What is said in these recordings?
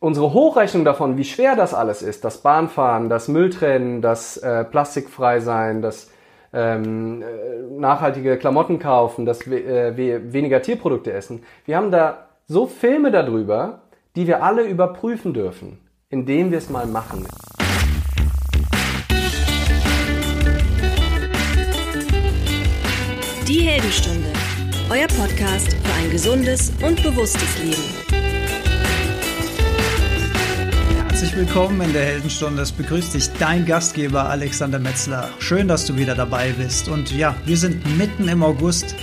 unsere Hochrechnung davon, wie schwer das alles ist, das Bahnfahren, das Mülltrennen, das äh, Plastikfrei sein, das ähm, äh, nachhaltige Klamotten kaufen, das äh, weniger Tierprodukte essen. Wir haben da so Filme darüber, die wir alle überprüfen dürfen, indem wir es mal machen. Die Heldenstunde, euer Podcast für ein gesundes und bewusstes Leben. Herzlich willkommen in der Heldenstunde. Es begrüßt dich dein Gastgeber Alexander Metzler. Schön, dass du wieder dabei bist. Und ja, wir sind mitten im August.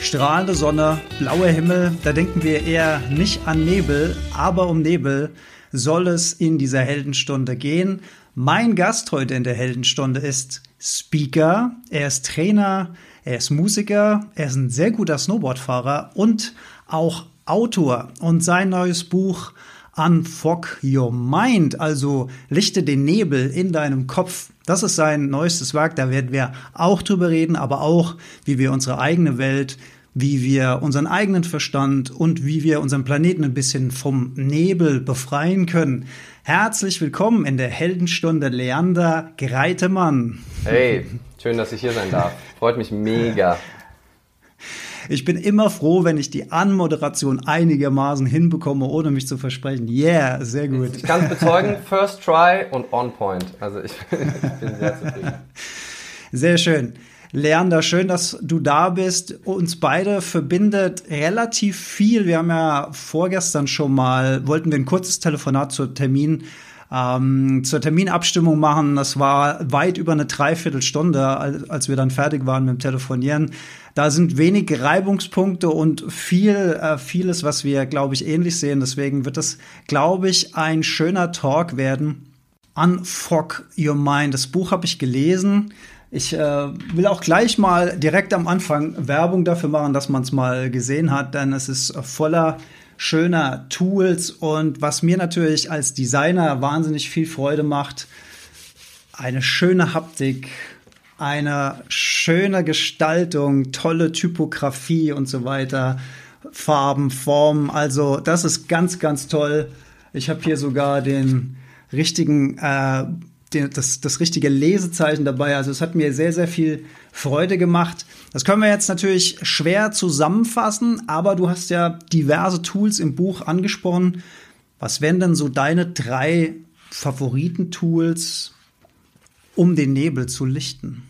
Strahlende Sonne, blauer Himmel. Da denken wir eher nicht an Nebel, aber um Nebel soll es in dieser Heldenstunde gehen. Mein Gast heute in der Heldenstunde ist Speaker. Er ist Trainer, er ist Musiker, er ist ein sehr guter Snowboardfahrer und auch Autor. Und sein neues Buch Unfog Your Mind, also lichte den Nebel in deinem Kopf. Das ist sein neuestes Werk, da werden wir auch drüber reden, aber auch, wie wir unsere eigene Welt, wie wir unseren eigenen Verstand und wie wir unseren Planeten ein bisschen vom Nebel befreien können. Herzlich willkommen in der Heldenstunde Leander Greitemann. Hey, schön, dass ich hier sein darf. Freut mich mega. Ich bin immer froh, wenn ich die Anmoderation einigermaßen hinbekomme, ohne mich zu versprechen. Yeah, sehr gut. Ich kann es bezeugen, first try und on point. Also ich, ich bin sehr zufrieden. Sehr schön. Leander, schön, dass du da bist. Uns beide verbindet relativ viel. Wir haben ja vorgestern schon mal, wollten wir ein kurzes Telefonat zur Termin ähm, zur Terminabstimmung machen. Das war weit über eine Dreiviertelstunde, als wir dann fertig waren mit dem Telefonieren. Da sind wenig Reibungspunkte und viel, äh, vieles, was wir, glaube ich, ähnlich sehen. Deswegen wird es, glaube ich, ein schöner Talk werden. Unfog Your Mind. Das Buch habe ich gelesen. Ich äh, will auch gleich mal direkt am Anfang Werbung dafür machen, dass man es mal gesehen hat, denn es ist voller schöner Tools und was mir natürlich als Designer wahnsinnig viel Freude macht, eine schöne Haptik, eine schöne Gestaltung, tolle Typografie und so weiter, Farben, Formen, also das ist ganz, ganz toll. Ich habe hier sogar den richtigen äh, das, das richtige Lesezeichen dabei. Also es hat mir sehr, sehr viel Freude gemacht. Das können wir jetzt natürlich schwer zusammenfassen, aber du hast ja diverse Tools im Buch angesprochen. Was wären denn so deine drei Favoritentools, um den Nebel zu lichten?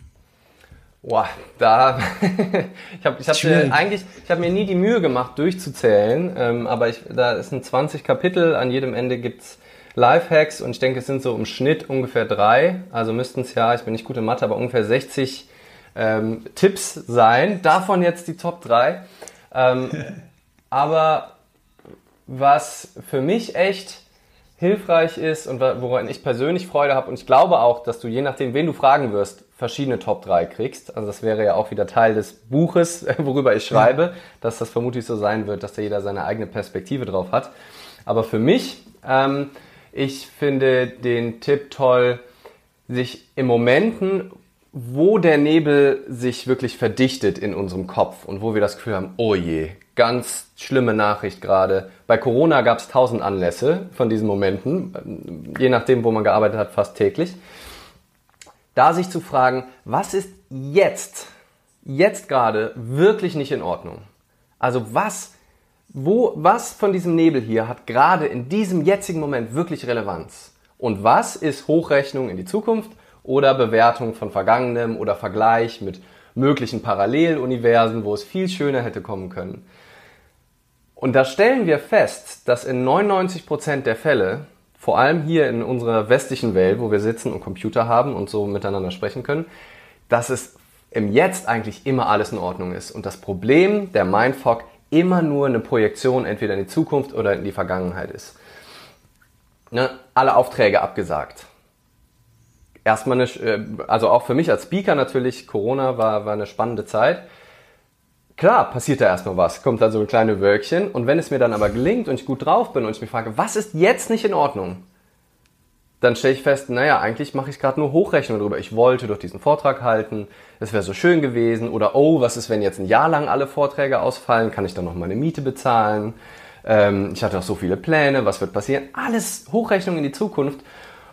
Boah, da ich habe ich hab mir eigentlich ich habe mir nie die Mühe gemacht durchzuzählen, ähm, aber ich, da sind 20 Kapitel, an jedem Ende gibt's Lifehacks und ich denke, es sind so im Schnitt ungefähr drei. Also müssten es ja, ich bin nicht gut in Mathe, aber ungefähr 60 ähm, Tipps sein. Davon jetzt die Top 3. Ähm, aber was für mich echt hilfreich ist und woran ich persönlich Freude habe und ich glaube auch, dass du je nachdem, wen du fragen wirst, verschiedene Top 3 kriegst. Also das wäre ja auch wieder Teil des Buches, worüber ich schreibe, ja. dass das vermutlich so sein wird, dass da jeder seine eigene Perspektive drauf hat. Aber für mich ähm, ich finde den Tipp toll, sich in Momenten, wo der Nebel sich wirklich verdichtet in unserem Kopf und wo wir das Gefühl haben, oh je, ganz schlimme Nachricht gerade. Bei Corona gab es tausend Anlässe von diesen Momenten, je nachdem, wo man gearbeitet hat, fast täglich. Da sich zu fragen, was ist jetzt, jetzt gerade wirklich nicht in Ordnung? Also was wo, was von diesem Nebel hier hat gerade in diesem jetzigen Moment wirklich Relevanz? Und was ist Hochrechnung in die Zukunft oder Bewertung von Vergangenem oder Vergleich mit möglichen Paralleluniversen, wo es viel schöner hätte kommen können? Und da stellen wir fest, dass in 99 Prozent der Fälle, vor allem hier in unserer westlichen Welt, wo wir sitzen und Computer haben und so miteinander sprechen können, dass es im Jetzt eigentlich immer alles in Ordnung ist. Und das Problem der Mindfuck immer nur eine Projektion entweder in die Zukunft oder in die Vergangenheit ist. Ne? Alle Aufträge abgesagt. Erstmal eine, äh, also auch für mich als Speaker natürlich, Corona war, war eine spannende Zeit. Klar, passiert da erstmal was, kommt da so ein kleine Wölkchen und wenn es mir dann aber gelingt und ich gut drauf bin und ich mich frage, was ist jetzt nicht in Ordnung? dann stelle ich fest, naja, eigentlich mache ich gerade nur Hochrechnung darüber. Ich wollte doch diesen Vortrag halten, es wäre so schön gewesen. Oder, oh, was ist, wenn jetzt ein Jahr lang alle Vorträge ausfallen? Kann ich dann noch meine Miete bezahlen? ähm, ich hatte auch so viele Pläne, was wird passieren, alles Hochrechnung in die Zukunft.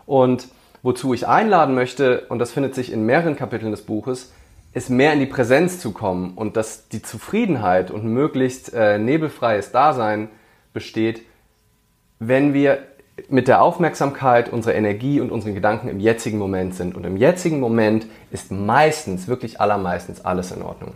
Und wozu ich einladen möchte, und das findet sich in mehreren Kapiteln des Buches, ist mehr in die Präsenz zu kommen und dass die Zufriedenheit und möglichst äh, nebelfreies Dasein besteht, wenn wir mit der Aufmerksamkeit, unserer Energie und unseren Gedanken im jetzigen Moment sind. Und im jetzigen Moment ist meistens, wirklich allermeistens alles in Ordnung.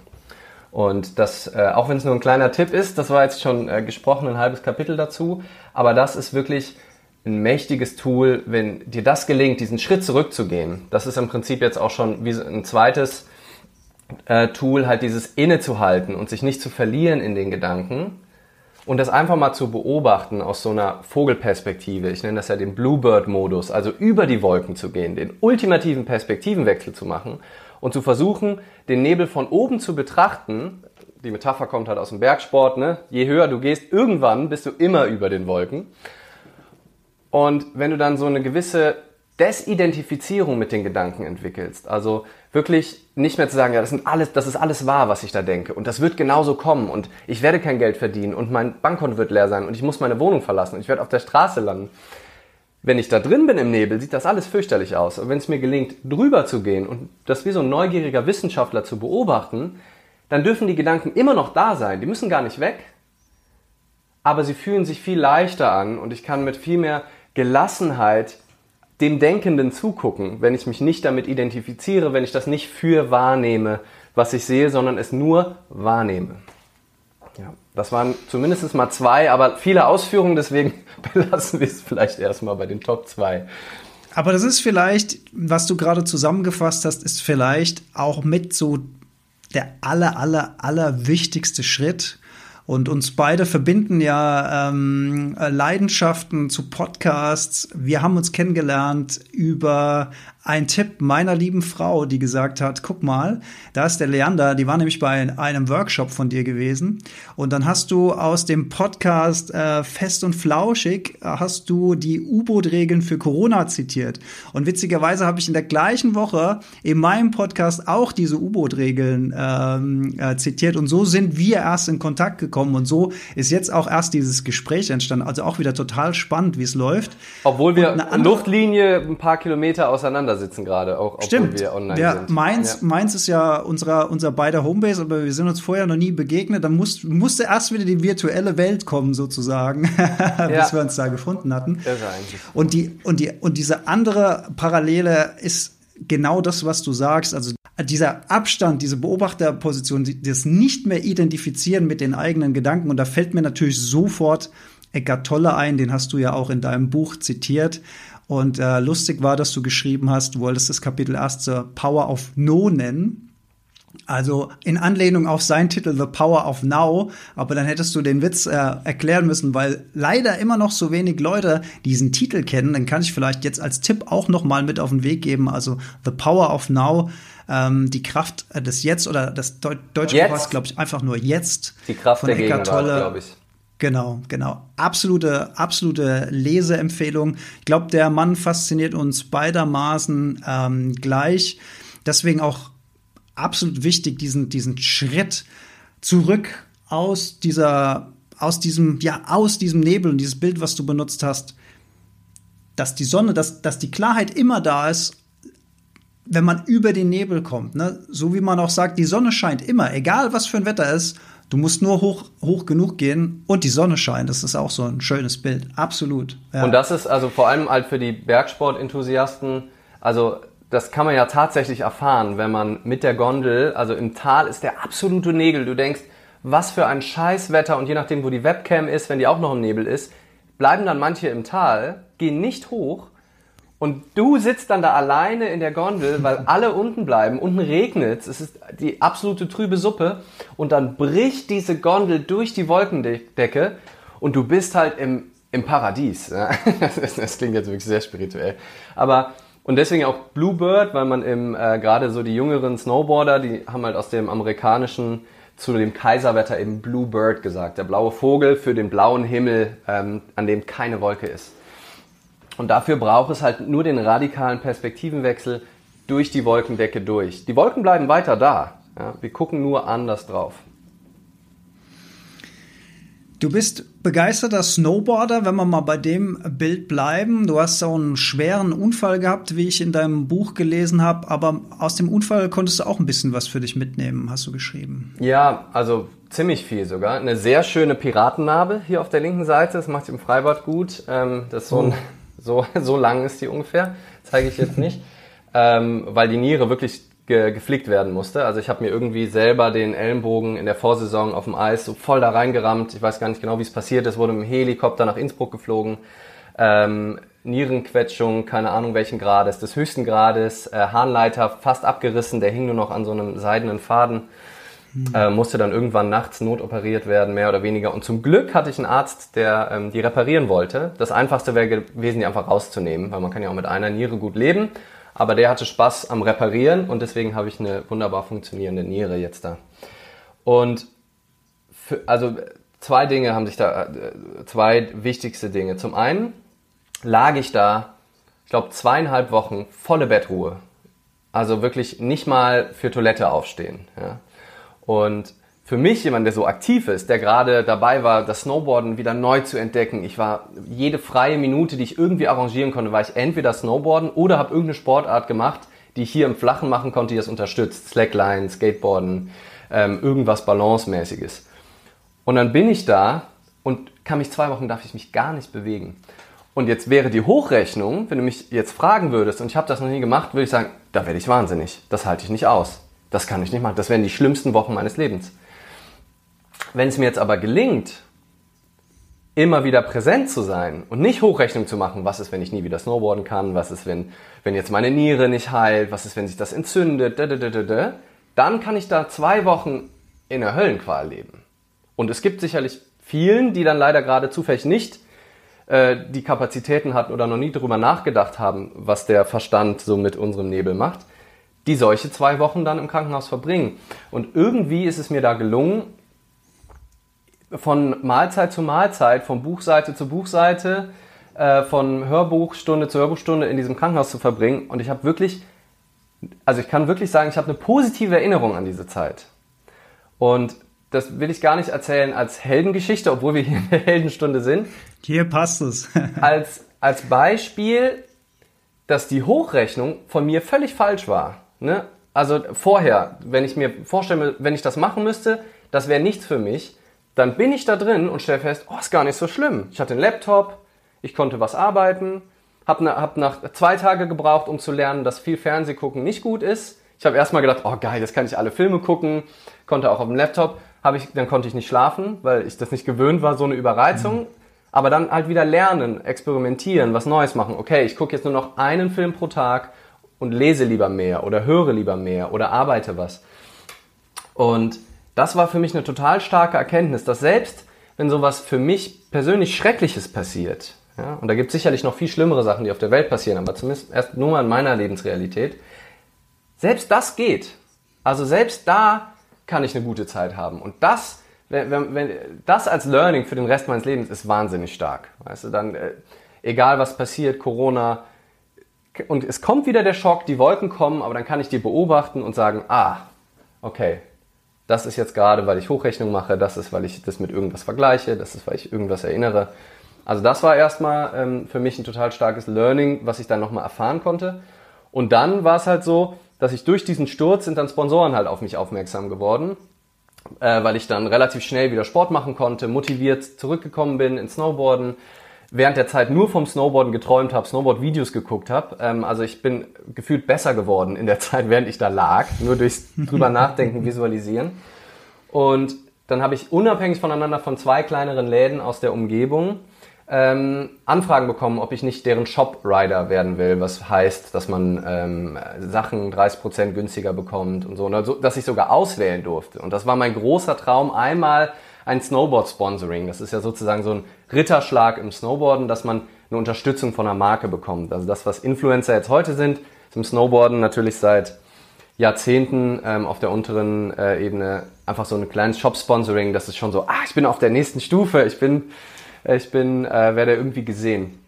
Und das, äh, auch wenn es nur ein kleiner Tipp ist, das war jetzt schon äh, gesprochen, ein halbes Kapitel dazu, aber das ist wirklich ein mächtiges Tool, wenn dir das gelingt, diesen Schritt zurückzugehen. Das ist im Prinzip jetzt auch schon wie ein zweites äh, Tool, halt dieses innezuhalten und sich nicht zu verlieren in den Gedanken, und das einfach mal zu beobachten aus so einer Vogelperspektive, ich nenne das ja den Bluebird-Modus, also über die Wolken zu gehen, den ultimativen Perspektivenwechsel zu machen und zu versuchen, den Nebel von oben zu betrachten. Die Metapher kommt halt aus dem Bergsport, ne? Je höher du gehst, irgendwann bist du immer über den Wolken. Und wenn du dann so eine gewisse Desidentifizierung mit den Gedanken entwickelst, also wirklich nicht mehr zu sagen, ja, das, sind alles, das ist alles wahr, was ich da denke und das wird genauso kommen und ich werde kein Geld verdienen und mein Bankkonto wird leer sein und ich muss meine Wohnung verlassen und ich werde auf der Straße landen. Wenn ich da drin bin im Nebel, sieht das alles fürchterlich aus. Aber wenn es mir gelingt, drüber zu gehen und das wie so ein neugieriger Wissenschaftler zu beobachten, dann dürfen die Gedanken immer noch da sein. Die müssen gar nicht weg. Aber sie fühlen sich viel leichter an und ich kann mit viel mehr Gelassenheit dem Denkenden zugucken, wenn ich mich nicht damit identifiziere, wenn ich das nicht für wahrnehme, was ich sehe, sondern es nur wahrnehme. Ja, das waren zumindest mal zwei, aber viele Ausführungen, deswegen belassen wir es vielleicht erstmal bei den Top 2. Aber das ist vielleicht, was du gerade zusammengefasst hast, ist vielleicht auch mit so der aller, aller, aller wichtigste Schritt, und uns beide verbinden ja ähm, Leidenschaften zu Podcasts. Wir haben uns kennengelernt über ein Tipp meiner lieben Frau, die gesagt hat, guck mal, da ist der Leander, die war nämlich bei einem Workshop von dir gewesen. Und dann hast du aus dem Podcast äh, Fest und Flauschig, äh, hast du die U-Boot-Regeln für Corona zitiert. Und witzigerweise habe ich in der gleichen Woche in meinem Podcast auch diese U-Boot-Regeln ähm, äh, zitiert. Und so sind wir erst in Kontakt gekommen. Und so ist jetzt auch erst dieses Gespräch entstanden, also auch wieder total spannend, wie es läuft. Obwohl wir Luftlinie ein paar Kilometer auseinander da sitzen gerade, auch obwohl Stimmt. wir online ja, sind. Mainz, ja. Mainz ist ja unserer, unser beider Homebase, aber wir sind uns vorher noch nie begegnet. Dann musst, musste erst wieder die virtuelle Welt kommen, sozusagen, ja. bis wir uns da gefunden hatten. Und, die, und, die, und diese andere Parallele ist genau das, was du sagst. Also dieser Abstand, diese Beobachterposition, das nicht mehr identifizieren mit den eigenen Gedanken. Und da fällt mir natürlich sofort Eckart Tolle ein, den hast du ja auch in deinem Buch zitiert. Und äh, lustig war, dass du geschrieben hast, du wolltest das Kapitel erst zur Power of No nennen. Also in Anlehnung auf seinen Titel The Power of Now, aber dann hättest du den Witz äh, erklären müssen, weil leider immer noch so wenig Leute diesen Titel kennen. Dann kann ich vielleicht jetzt als Tipp auch noch mal mit auf den Weg geben. Also The Power of Now, ähm, die Kraft des Jetzt oder das Deu deutsche Wort, glaube ich, einfach nur Jetzt. Die Kraft von der Gegenwart, glaube ich. Genau, genau. Absolute, absolute Leseempfehlung. Ich glaube, der Mann fasziniert uns beidermaßen ähm, gleich. Deswegen auch absolut wichtig, diesen, diesen Schritt zurück aus dieser, aus diesem, ja, aus diesem Nebel und dieses Bild, was du benutzt hast, dass die Sonne, dass, dass die Klarheit immer da ist, wenn man über den Nebel kommt. Ne? So wie man auch sagt, die Sonne scheint immer, egal was für ein Wetter ist. Du musst nur hoch, hoch genug gehen und die Sonne scheint. Das ist auch so ein schönes Bild. Absolut. Ja. Und das ist also vor allem halt für die Bergsportenthusiasten, also das kann man ja tatsächlich erfahren, wenn man mit der Gondel, also im Tal ist der absolute Nebel. Du denkst, was für ein Scheißwetter und je nachdem, wo die Webcam ist, wenn die auch noch im Nebel ist, bleiben dann manche im Tal, gehen nicht hoch und du sitzt dann da alleine in der Gondel, weil alle unten bleiben. Unten regnet es. ist die absolute trübe Suppe. Und dann bricht diese Gondel durch die Wolkendecke und du bist halt im, im Paradies. Das, klingt jetzt wirklich sehr spirituell. Aber und deswegen auch Bluebird, weil man im äh, gerade so die jüngeren Snowboarder, die haben halt aus dem amerikanischen zu dem Kaiserwetter eben Bluebird gesagt, der blaue Vogel für den blauen Himmel, ähm, an dem keine Wolke ist. Und dafür braucht es halt nur den radikalen Perspektivenwechsel durch die Wolkendecke durch. Die Wolken bleiben weiter da. Ja, wir gucken nur anders drauf. Du bist begeisterter Snowboarder, wenn wir mal bei dem Bild bleiben. Du hast so einen schweren Unfall gehabt, wie ich in deinem Buch gelesen habe, aber aus dem Unfall konntest du auch ein bisschen was für dich mitnehmen, hast du geschrieben. Ja, also ziemlich viel sogar. Eine sehr schöne Piratennarbe hier auf der linken Seite, das macht im Freibad gut. Ähm, das so, ein, oh. So, so lang ist die ungefähr, zeige ich jetzt nicht, ähm, weil die Niere wirklich ge geflickt werden musste. Also ich habe mir irgendwie selber den Ellenbogen in der Vorsaison auf dem Eis so voll da reingerammt. Ich weiß gar nicht genau, wie es passiert ist. Wurde mit dem Helikopter nach Innsbruck geflogen. Ähm, Nierenquetschung, keine Ahnung welchen Grades, des höchsten Grades, äh, Harnleiter fast abgerissen, der hing nur noch an so einem seidenen Faden. Mhm. Äh, musste dann irgendwann nachts notoperiert werden, mehr oder weniger. Und zum Glück hatte ich einen Arzt, der ähm, die reparieren wollte. Das Einfachste wäre gewesen, die einfach rauszunehmen, weil man kann ja auch mit einer Niere gut leben. Aber der hatte Spaß am Reparieren und deswegen habe ich eine wunderbar funktionierende Niere jetzt da. Und für, also zwei Dinge haben sich da, äh, zwei wichtigste Dinge. Zum einen lag ich da, ich glaube, zweieinhalb Wochen volle Bettruhe. Also wirklich nicht mal für Toilette aufstehen. Ja. Und für mich, jemand, der so aktiv ist, der gerade dabei war, das Snowboarden wieder neu zu entdecken, ich war jede freie Minute, die ich irgendwie arrangieren konnte, war ich entweder Snowboarden oder habe irgendeine Sportart gemacht, die ich hier im Flachen machen konnte, die das unterstützt. Slackline, Skateboarden, ähm, irgendwas Balancemäßiges. Und dann bin ich da und kann mich zwei Wochen, darf ich mich gar nicht bewegen. Und jetzt wäre die Hochrechnung, wenn du mich jetzt fragen würdest, und ich habe das noch nie gemacht, würde ich sagen, da werde ich wahnsinnig. Das halte ich nicht aus. Das kann ich nicht machen. Das wären die schlimmsten Wochen meines Lebens. Wenn es mir jetzt aber gelingt, immer wieder präsent zu sein und nicht Hochrechnung zu machen, was ist, wenn ich nie wieder snowboarden kann, was ist, wenn, wenn jetzt meine Niere nicht heilt, was ist, wenn sich das entzündet, da, da, da, da, dann kann ich da zwei Wochen in der Höllenqual leben. Und es gibt sicherlich vielen, die dann leider gerade zufällig nicht äh, die Kapazitäten hatten oder noch nie darüber nachgedacht haben, was der Verstand so mit unserem Nebel macht, die solche zwei Wochen dann im Krankenhaus verbringen. Und irgendwie ist es mir da gelungen, von Mahlzeit zu Mahlzeit, von Buchseite zu Buchseite, äh, von Hörbuchstunde zu Hörbuchstunde in diesem Krankenhaus zu verbringen. Und ich habe wirklich, also ich kann wirklich sagen, ich habe eine positive Erinnerung an diese Zeit. Und das will ich gar nicht erzählen als Heldengeschichte, obwohl wir hier in der Heldenstunde sind. Hier passt es. als, als Beispiel, dass die Hochrechnung von mir völlig falsch war. Ne? Also vorher, wenn ich mir vorstelle, wenn ich das machen müsste, das wäre nichts für mich dann bin ich da drin und stelle fest, oh, ist gar nicht so schlimm. Ich hatte einen Laptop, ich konnte was arbeiten, habe hab nach zwei Tage gebraucht, um zu lernen, dass viel Fernsehgucken nicht gut ist. Ich habe erstmal gedacht, oh geil, jetzt kann ich alle Filme gucken, konnte auch auf dem Laptop. Hab ich, dann konnte ich nicht schlafen, weil ich das nicht gewöhnt war, so eine Überreizung. Mhm. Aber dann halt wieder lernen, experimentieren, was Neues machen. Okay, ich gucke jetzt nur noch einen Film pro Tag und lese lieber mehr oder höre lieber mehr oder arbeite was. Und das war für mich eine total starke Erkenntnis, dass selbst wenn sowas für mich persönlich Schreckliches passiert, ja, und da gibt es sicherlich noch viel schlimmere Sachen, die auf der Welt passieren, aber zumindest erst nur mal in meiner Lebensrealität, selbst das geht. Also selbst da kann ich eine gute Zeit haben. Und das, wenn, wenn, wenn, das als Learning für den Rest meines Lebens ist wahnsinnig stark. Weißt du, dann, äh, egal was passiert, Corona, und es kommt wieder der Schock, die Wolken kommen, aber dann kann ich die beobachten und sagen, ah, okay, das ist jetzt gerade, weil ich Hochrechnung mache, das ist, weil ich das mit irgendwas vergleiche, das ist, weil ich irgendwas erinnere. Also das war erstmal ähm, für mich ein total starkes Learning, was ich dann nochmal erfahren konnte. Und dann war es halt so, dass ich durch diesen Sturz sind dann Sponsoren halt auf mich aufmerksam geworden, äh, weil ich dann relativ schnell wieder Sport machen konnte, motiviert zurückgekommen bin ins Snowboarden, während der Zeit nur vom Snowboarden geträumt habe, Snowboard-Videos geguckt habe. Ähm, also ich bin gefühlt besser geworden in der Zeit, während ich da lag, nur durchs drüber nachdenken, visualisieren. Und dann habe ich unabhängig voneinander von zwei kleineren Läden aus der Umgebung ähm, Anfragen bekommen, ob ich nicht deren Shop-Rider werden will, was heißt, dass man ähm, Sachen 30% günstiger bekommt und so, und also, dass ich sogar auswählen durfte. Und das war mein großer Traum, einmal ein Snowboard-Sponsoring. Das ist ja sozusagen so ein Ritterschlag im Snowboarden, dass man eine Unterstützung von einer Marke bekommt. Also das, was Influencer jetzt heute sind, ist im Snowboarden natürlich seit Jahrzehnten ähm, auf der unteren äh, Ebene einfach so ein kleines Shop-Sponsoring. Das ist schon so, ah, ich bin auf der nächsten Stufe, ich bin, äh, ich bin, äh, werde irgendwie gesehen.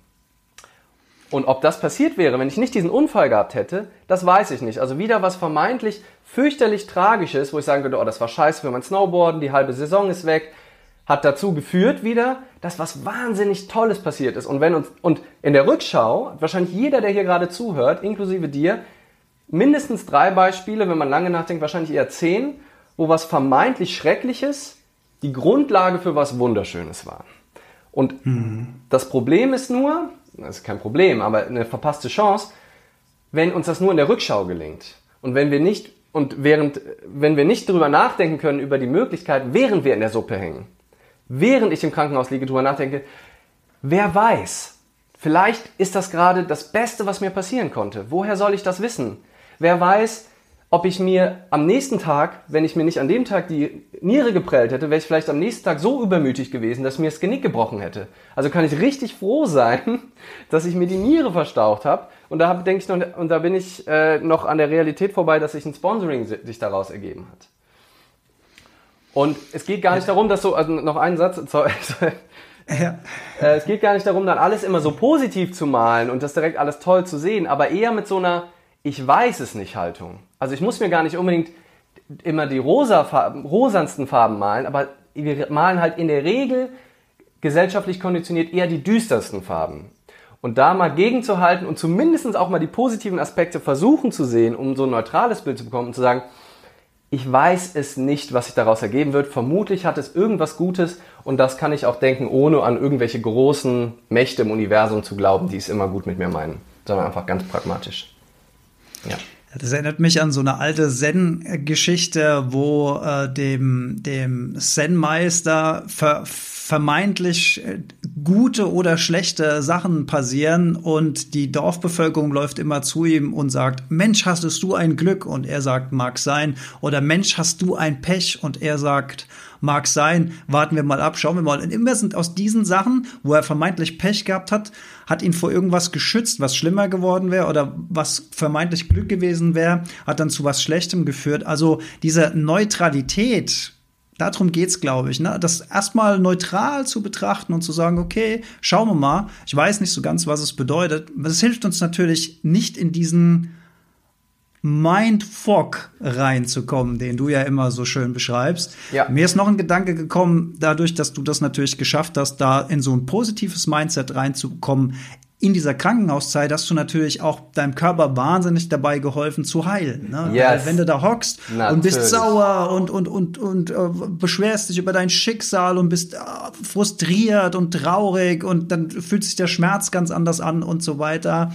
Und ob das passiert wäre, wenn ich nicht diesen Unfall gehabt hätte, das weiß ich nicht. Also wieder was vermeintlich fürchterlich Tragisches, wo ich sagen würde, oh, das war scheiße für mein Snowboarden, die halbe Saison ist weg. hat dazu geführt wieder, dass was wahnsinnig Tolles passiert ist. Und wenn uns, und in der Rückschau, wahrscheinlich jeder, der hier gerade zuhört, inklusive dir, mindestens drei Beispiele, wenn man lange nachdenkt, wahrscheinlich eher zehn, wo was vermeintlich Schreckliches die Grundlage für was Wunderschönes war. Und mhm. das Problem ist nur, das ist kein Problem, aber eine verpasste Chance, wenn uns das nur in der Rückschau gelingt. Und wenn wir nicht, und während, wenn wir nicht darüber nachdenken können, über die Möglichkeit, während wir in der Suppe hängen, während ich im Krankenhaus liege, darüber nachdenke, wer weiß, vielleicht ist das gerade das Beste, was mir passieren konnte. Woher soll ich das wissen? Wer weiß, ob ich mir am nächsten Tag, wenn ich mir nicht an dem Tag die Niere geprellt hätte, wäre ich vielleicht am nächsten Tag so übermütig gewesen, dass mir das Genick gebrochen hätte. Also kann ich richtig froh sein, dass ich mir die Niere verstaucht habe. Und da denke ich noch, und da bin ich äh, noch an der Realität vorbei, dass sich ein Sponsoring sich daraus ergeben hat. Und es geht gar nicht darum, dass so, also noch einen Satz, sorry, ja. Äh, es geht gar nicht darum, dann alles immer so positiv zu malen und das direkt alles toll zu sehen, aber eher mit so einer Ich weiß es nicht Haltung. Also ich muss mir gar nicht unbedingt immer die rosa Farben, rosansten Farben malen, aber wir malen halt in der Regel gesellschaftlich konditioniert eher die düstersten Farben. Und da mal gegenzuhalten und zumindest auch mal die positiven Aspekte versuchen zu sehen, um so ein neutrales Bild zu bekommen und zu sagen, ich weiß es nicht, was sich daraus ergeben wird. Vermutlich hat es irgendwas Gutes und das kann ich auch denken, ohne an irgendwelche großen Mächte im Universum zu glauben, die es immer gut mit mir meinen, sondern einfach ganz pragmatisch. Ja. Das erinnert mich an so eine alte Zen-Geschichte, wo äh, dem, dem Zen-Meister ver vermeintlich äh, gute oder schlechte Sachen passieren und die Dorfbevölkerung läuft immer zu ihm und sagt, Mensch, hast du ein Glück? Und er sagt, mag sein. Oder Mensch, hast du ein Pech? Und er sagt, mag sein, warten wir mal ab, schauen wir mal. Und immer sind aus diesen Sachen, wo er vermeintlich Pech gehabt hat, hat ihn vor irgendwas geschützt, was schlimmer geworden wäre oder was vermeintlich Glück gewesen wäre, hat dann zu was Schlechtem geführt. Also diese Neutralität, darum geht's, glaube ich, ne? das erstmal neutral zu betrachten und zu sagen, okay, schauen wir mal. Ich weiß nicht so ganz, was es bedeutet. Das hilft uns natürlich nicht in diesen Mindfuck reinzukommen, den du ja immer so schön beschreibst. Ja. Mir ist noch ein Gedanke gekommen, dadurch, dass du das natürlich geschafft hast, da in so ein positives Mindset reinzukommen. In dieser Krankenhauszeit hast du natürlich auch deinem Körper wahnsinnig dabei geholfen zu heilen. Ne? Yes. wenn du da hockst natürlich. und bist sauer und, und, und, und äh, beschwerst dich über dein Schicksal und bist äh, frustriert und traurig und dann fühlt sich der Schmerz ganz anders an und so weiter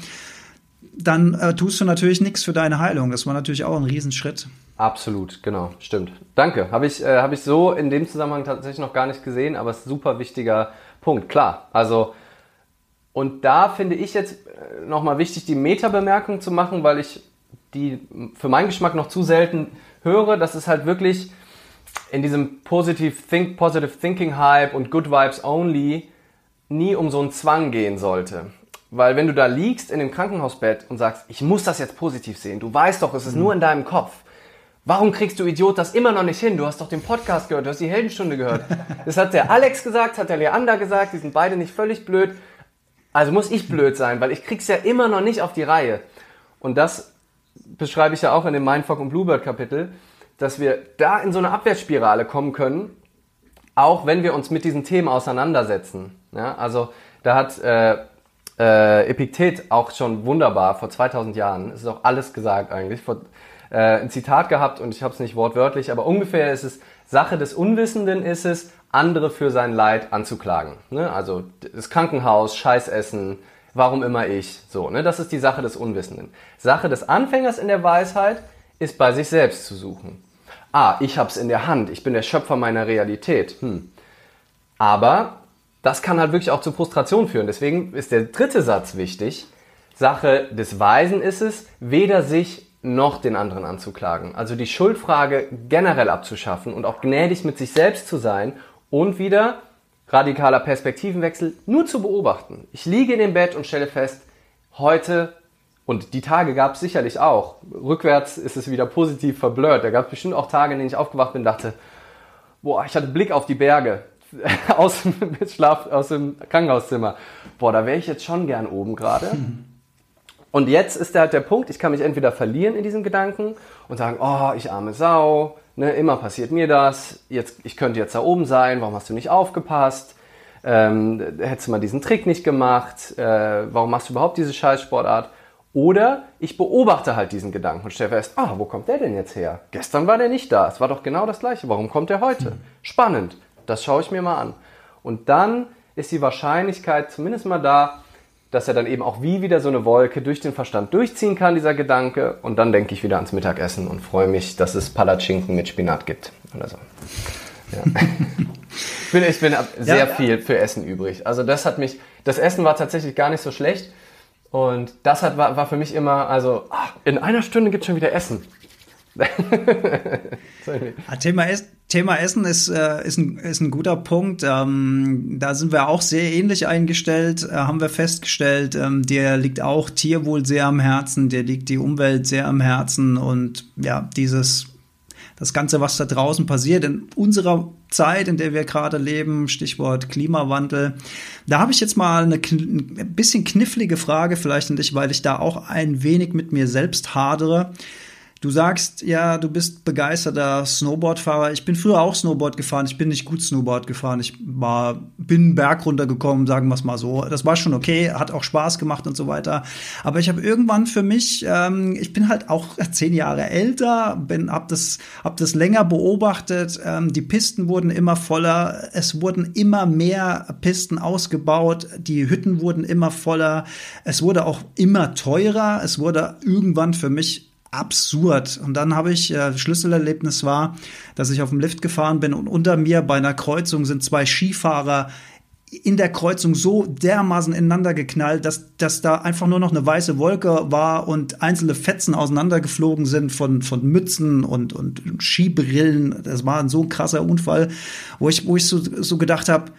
dann äh, tust du natürlich nichts für deine Heilung. Das war natürlich auch ein Riesenschritt. Absolut, genau, stimmt. Danke. Habe ich, äh, hab ich so in dem Zusammenhang tatsächlich noch gar nicht gesehen, aber es ist ein super wichtiger Punkt, klar. Also, und da finde ich jetzt äh, nochmal wichtig, die Meta-Bemerkung zu machen, weil ich die für meinen Geschmack noch zu selten höre, dass es halt wirklich in diesem Positive, Think, Positive Thinking Hype und Good Vibes Only nie um so einen Zwang gehen sollte. Weil wenn du da liegst in dem Krankenhausbett und sagst, ich muss das jetzt positiv sehen, du weißt doch, es ist mhm. nur in deinem Kopf. Warum kriegst du Idiot das immer noch nicht hin? Du hast doch den Podcast gehört, du hast die Heldenstunde gehört. Das hat der Alex gesagt, hat der Leander gesagt, die sind beide nicht völlig blöd. Also muss ich blöd sein, weil ich krieg's ja immer noch nicht auf die Reihe. Und das beschreibe ich ja auch in dem Mindfuck und Bluebird Kapitel, dass wir da in so eine Abwärtsspirale kommen können, auch wenn wir uns mit diesen Themen auseinandersetzen. Ja, also da hat äh, äh, Epiktet auch schon wunderbar vor 2000 Jahren. Es ist auch alles gesagt eigentlich. Vor, äh, ein Zitat gehabt und ich habe es nicht wortwörtlich, aber ungefähr ist es Sache des Unwissenden ist es, andere für sein Leid anzuklagen. Ne? Also das Krankenhaus, Scheißessen, warum immer ich. So, ne? Das ist die Sache des Unwissenden. Sache des Anfängers in der Weisheit ist bei sich selbst zu suchen. Ah, ich hab's in der Hand, ich bin der Schöpfer meiner Realität. Hm. Aber das kann halt wirklich auch zu Frustration führen. Deswegen ist der dritte Satz wichtig. Sache des Weisen ist es, weder sich noch den anderen anzuklagen. Also die Schuldfrage generell abzuschaffen und auch gnädig mit sich selbst zu sein und wieder radikaler Perspektivenwechsel nur zu beobachten. Ich liege in dem Bett und stelle fest, heute und die Tage gab es sicherlich auch. Rückwärts ist es wieder positiv verblurrt. Da gab es bestimmt auch Tage, in denen ich aufgewacht bin und dachte, boah, ich hatte Blick auf die Berge. aus dem Schlaf, aus dem Krankenhauszimmer. Boah, da wäre ich jetzt schon gern oben gerade. Und jetzt ist halt der Punkt, ich kann mich entweder verlieren in diesem Gedanken und sagen, oh, ich arme Sau, ne, immer passiert mir das, jetzt, ich könnte jetzt da oben sein, warum hast du nicht aufgepasst? Ähm, hättest du mal diesen Trick nicht gemacht? Äh, warum machst du überhaupt diese Scheißsportart? Oder ich beobachte halt diesen Gedanken und stelle fest, ah, wo kommt der denn jetzt her? Gestern war der nicht da, es war doch genau das gleiche. Warum kommt der heute? Spannend, das schaue ich mir mal an. Und dann ist die Wahrscheinlichkeit zumindest mal da, dass er dann eben auch wie wieder so eine Wolke durch den Verstand durchziehen kann, dieser Gedanke. Und dann denke ich wieder ans Mittagessen und freue mich, dass es Palatschinken mit Spinat gibt oder so. Ja. ich bin, ich bin sehr ja. viel für Essen übrig. Also das hat mich, das Essen war tatsächlich gar nicht so schlecht. Und das hat, war, war für mich immer, also ach, in einer Stunde gibt es schon wieder Essen. Thema, es Thema Essen ist, äh, ist, ein, ist ein guter Punkt. Ähm, da sind wir auch sehr ähnlich eingestellt, äh, haben wir festgestellt. Ähm, dir liegt auch Tierwohl sehr am Herzen, dir liegt die Umwelt sehr am Herzen und ja, dieses das Ganze, was da draußen passiert in unserer Zeit, in der wir gerade leben, Stichwort Klimawandel. Da habe ich jetzt mal eine ein bisschen knifflige Frage vielleicht an dich, weil ich da auch ein wenig mit mir selbst hadere. Du sagst, ja, du bist begeisterter Snowboardfahrer. Ich bin früher auch Snowboard gefahren. Ich bin nicht gut Snowboard gefahren. Ich war, bin Berg runtergekommen, sagen wir es mal so. Das war schon okay, hat auch Spaß gemacht und so weiter. Aber ich habe irgendwann für mich, ähm, ich bin halt auch zehn Jahre älter, bin, hab das, hab das länger beobachtet. Ähm, die Pisten wurden immer voller. Es wurden immer mehr Pisten ausgebaut. Die Hütten wurden immer voller. Es wurde auch immer teurer. Es wurde irgendwann für mich absurd. Und dann habe ich, äh, Schlüsselerlebnis war, dass ich auf dem Lift gefahren bin und unter mir bei einer Kreuzung sind zwei Skifahrer in der Kreuzung so dermaßen ineinander geknallt, dass, dass da einfach nur noch eine weiße Wolke war und einzelne Fetzen auseinandergeflogen sind von, von Mützen und, und Skibrillen. Das war so ein krasser Unfall, wo ich, wo ich so, so gedacht habe,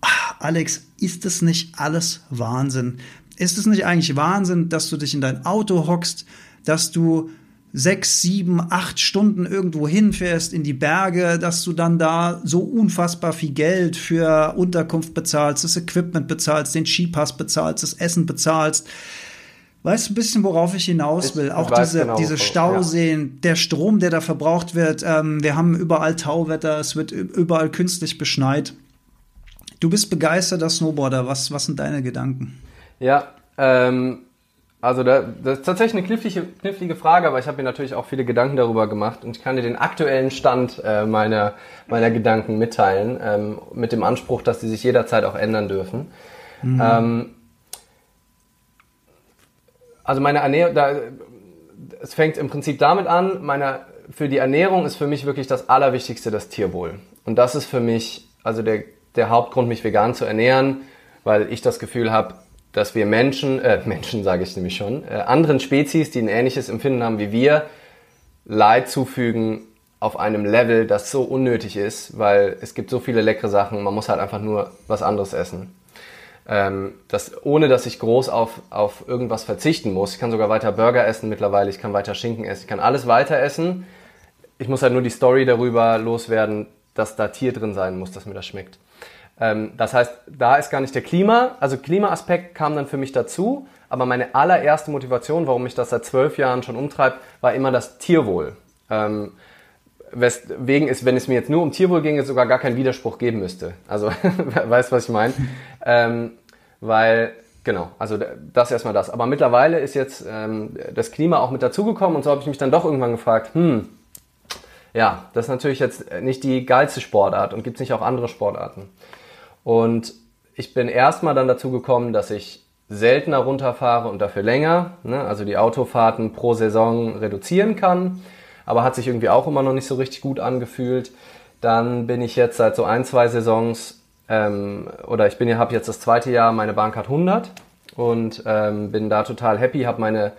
ah, Alex, ist das nicht alles Wahnsinn? Ist es nicht eigentlich Wahnsinn, dass du dich in dein Auto hockst, dass du sechs, sieben, acht Stunden irgendwo hinfährst in die Berge, dass du dann da so unfassbar viel Geld für Unterkunft bezahlst, das Equipment bezahlst, den Skipass bezahlst, das Essen bezahlst. Weißt du ein bisschen, worauf ich hinaus will? Ich Auch diese, genau, diese Stauseen, ja. der Strom, der da verbraucht wird. Ähm, wir haben überall Tauwetter, es wird überall künstlich beschneit. Du bist begeisterter Snowboarder. Was, was sind deine Gedanken? Ja, ähm, also da, das ist tatsächlich eine knifflige, knifflige Frage, aber ich habe mir natürlich auch viele Gedanken darüber gemacht und ich kann dir den aktuellen Stand äh, meiner, meiner Gedanken mitteilen, ähm, mit dem Anspruch, dass die sich jederzeit auch ändern dürfen. Mhm. Ähm, also meine Ernährung, da, es fängt im Prinzip damit an, meine, für die Ernährung ist für mich wirklich das Allerwichtigste das Tierwohl. Und das ist für mich also der, der Hauptgrund, mich vegan zu ernähren, weil ich das Gefühl habe, dass wir Menschen, äh, Menschen sage ich nämlich schon, äh, anderen Spezies, die ein ähnliches Empfinden haben wie wir, Leid zufügen auf einem Level, das so unnötig ist, weil es gibt so viele leckere Sachen, man muss halt einfach nur was anderes essen. Ähm, das, ohne dass ich groß auf, auf irgendwas verzichten muss. Ich kann sogar weiter Burger essen mittlerweile, ich kann weiter Schinken essen, ich kann alles weiter essen. Ich muss halt nur die Story darüber loswerden, dass da Tier drin sein muss, dass mir das schmeckt. Ähm, das heißt, da ist gar nicht der Klima, also Klimaaspekt kam dann für mich dazu, aber meine allererste Motivation, warum mich das seit zwölf Jahren schon umtreibt, war immer das Tierwohl. Ähm, weswegen es, wenn es mir jetzt nur um Tierwohl ginge, sogar gar keinen Widerspruch geben müsste. Also, weißt was ich meine? Ähm, weil, genau, also das erstmal das. Aber mittlerweile ist jetzt ähm, das Klima auch mit dazugekommen und so habe ich mich dann doch irgendwann gefragt, hm, ja, das ist natürlich jetzt nicht die geilste Sportart und gibt es nicht auch andere Sportarten. Und ich bin erstmal dann dazu gekommen, dass ich seltener runterfahre und dafür länger, ne, also die Autofahrten pro Saison reduzieren kann, aber hat sich irgendwie auch immer noch nicht so richtig gut angefühlt. Dann bin ich jetzt seit so ein, zwei Saisons, ähm, oder ich bin ja, habe jetzt das zweite Jahr meine Bahncard 100 und ähm, bin da total happy, habe meine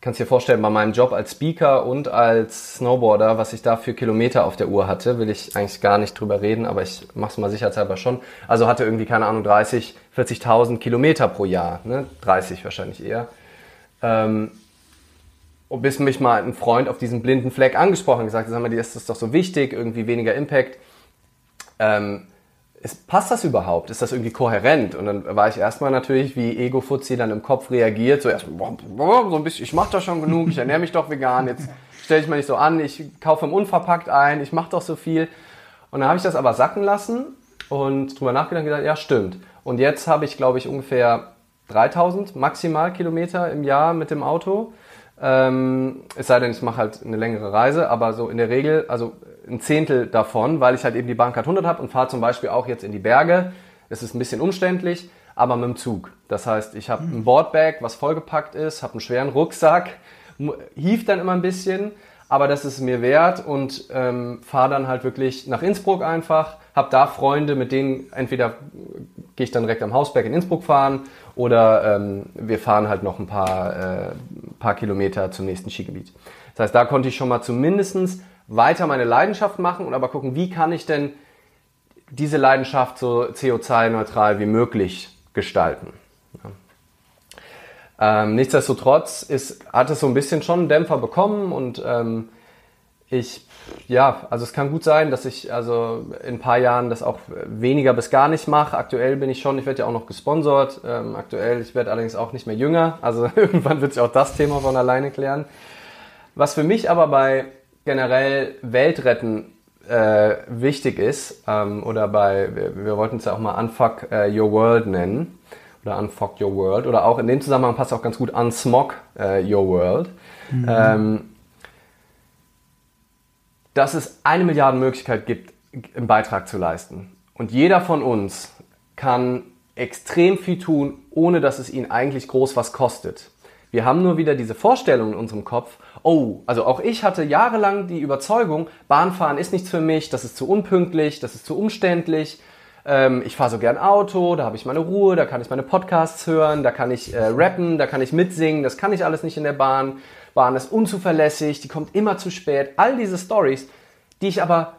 kannst dir vorstellen, bei meinem Job als Speaker und als Snowboarder, was ich da für Kilometer auf der Uhr hatte, will ich eigentlich gar nicht drüber reden, aber ich mache es mal sicherheitshalber schon. Also hatte irgendwie, keine Ahnung, 30, 40.000 Kilometer pro Jahr, ne? 30 wahrscheinlich eher. Ähm, bis mich mal ein Freund auf diesen blinden Fleck angesprochen und gesagt, sag mal, dir ist das doch so wichtig, irgendwie weniger Impact. Ähm, ist, passt das überhaupt? Ist das irgendwie kohärent? Und dann war ich erstmal natürlich, wie Ego-Fuzzi dann im Kopf reagiert, so erstmal, so ein bisschen, ich mache doch schon genug, ich ernähre mich doch vegan, jetzt stelle ich mal nicht so an, ich kaufe im Unverpackt ein, ich mache doch so viel. Und dann habe ich das aber sacken lassen und drüber nachgedacht und gedacht, ja, stimmt. Und jetzt habe ich, glaube ich, ungefähr 3000 maximal Kilometer im Jahr mit dem Auto. Ähm, es sei denn, ich mache halt eine längere Reise, aber so in der Regel, also ein Zehntel davon, weil ich halt eben die Bahncard 100 habe und fahre zum Beispiel auch jetzt in die Berge. Es ist ein bisschen umständlich, aber mit dem Zug. Das heißt, ich habe ein Boardbag, was vollgepackt ist, habe einen schweren Rucksack, hieft dann immer ein bisschen, aber das ist mir wert und ähm, fahre dann halt wirklich nach Innsbruck einfach, habe da Freunde, mit denen entweder gehe ich dann direkt am Hausberg in Innsbruck fahren oder ähm, wir fahren halt noch ein paar, äh, paar Kilometer zum nächsten Skigebiet. Das heißt, da konnte ich schon mal zumindestens weiter meine Leidenschaft machen und aber gucken, wie kann ich denn diese Leidenschaft so CO2-neutral wie möglich gestalten. Ja. Ähm, nichtsdestotrotz ist, hat es so ein bisschen schon einen Dämpfer bekommen und ähm, ich, ja, also es kann gut sein, dass ich also in ein paar Jahren das auch weniger bis gar nicht mache. Aktuell bin ich schon, ich werde ja auch noch gesponsert. Ähm, aktuell, ich werde allerdings auch nicht mehr jünger. Also irgendwann wird sich auch das Thema von alleine klären. Was für mich aber bei generell Weltretten äh, wichtig ist, ähm, oder bei, wir, wir wollten es ja auch mal Unfuck uh, Your World nennen, oder Unfuck Your World, oder auch in dem Zusammenhang passt auch ganz gut Unsmog uh, Your World, mhm. ähm, dass es eine Milliarde Möglichkeit gibt, einen Beitrag zu leisten. Und jeder von uns kann extrem viel tun, ohne dass es ihn eigentlich groß was kostet. Wir haben nur wieder diese Vorstellung in unserem Kopf, oh, also auch ich hatte jahrelang die Überzeugung, Bahnfahren ist nichts für mich, das ist zu unpünktlich, das ist zu umständlich. Ähm, ich fahre so gern Auto, da habe ich meine Ruhe, da kann ich meine Podcasts hören, da kann ich äh, rappen, da kann ich mitsingen, das kann ich alles nicht in der Bahn. Bahn ist unzuverlässig, die kommt immer zu spät. All diese Stories, die ich aber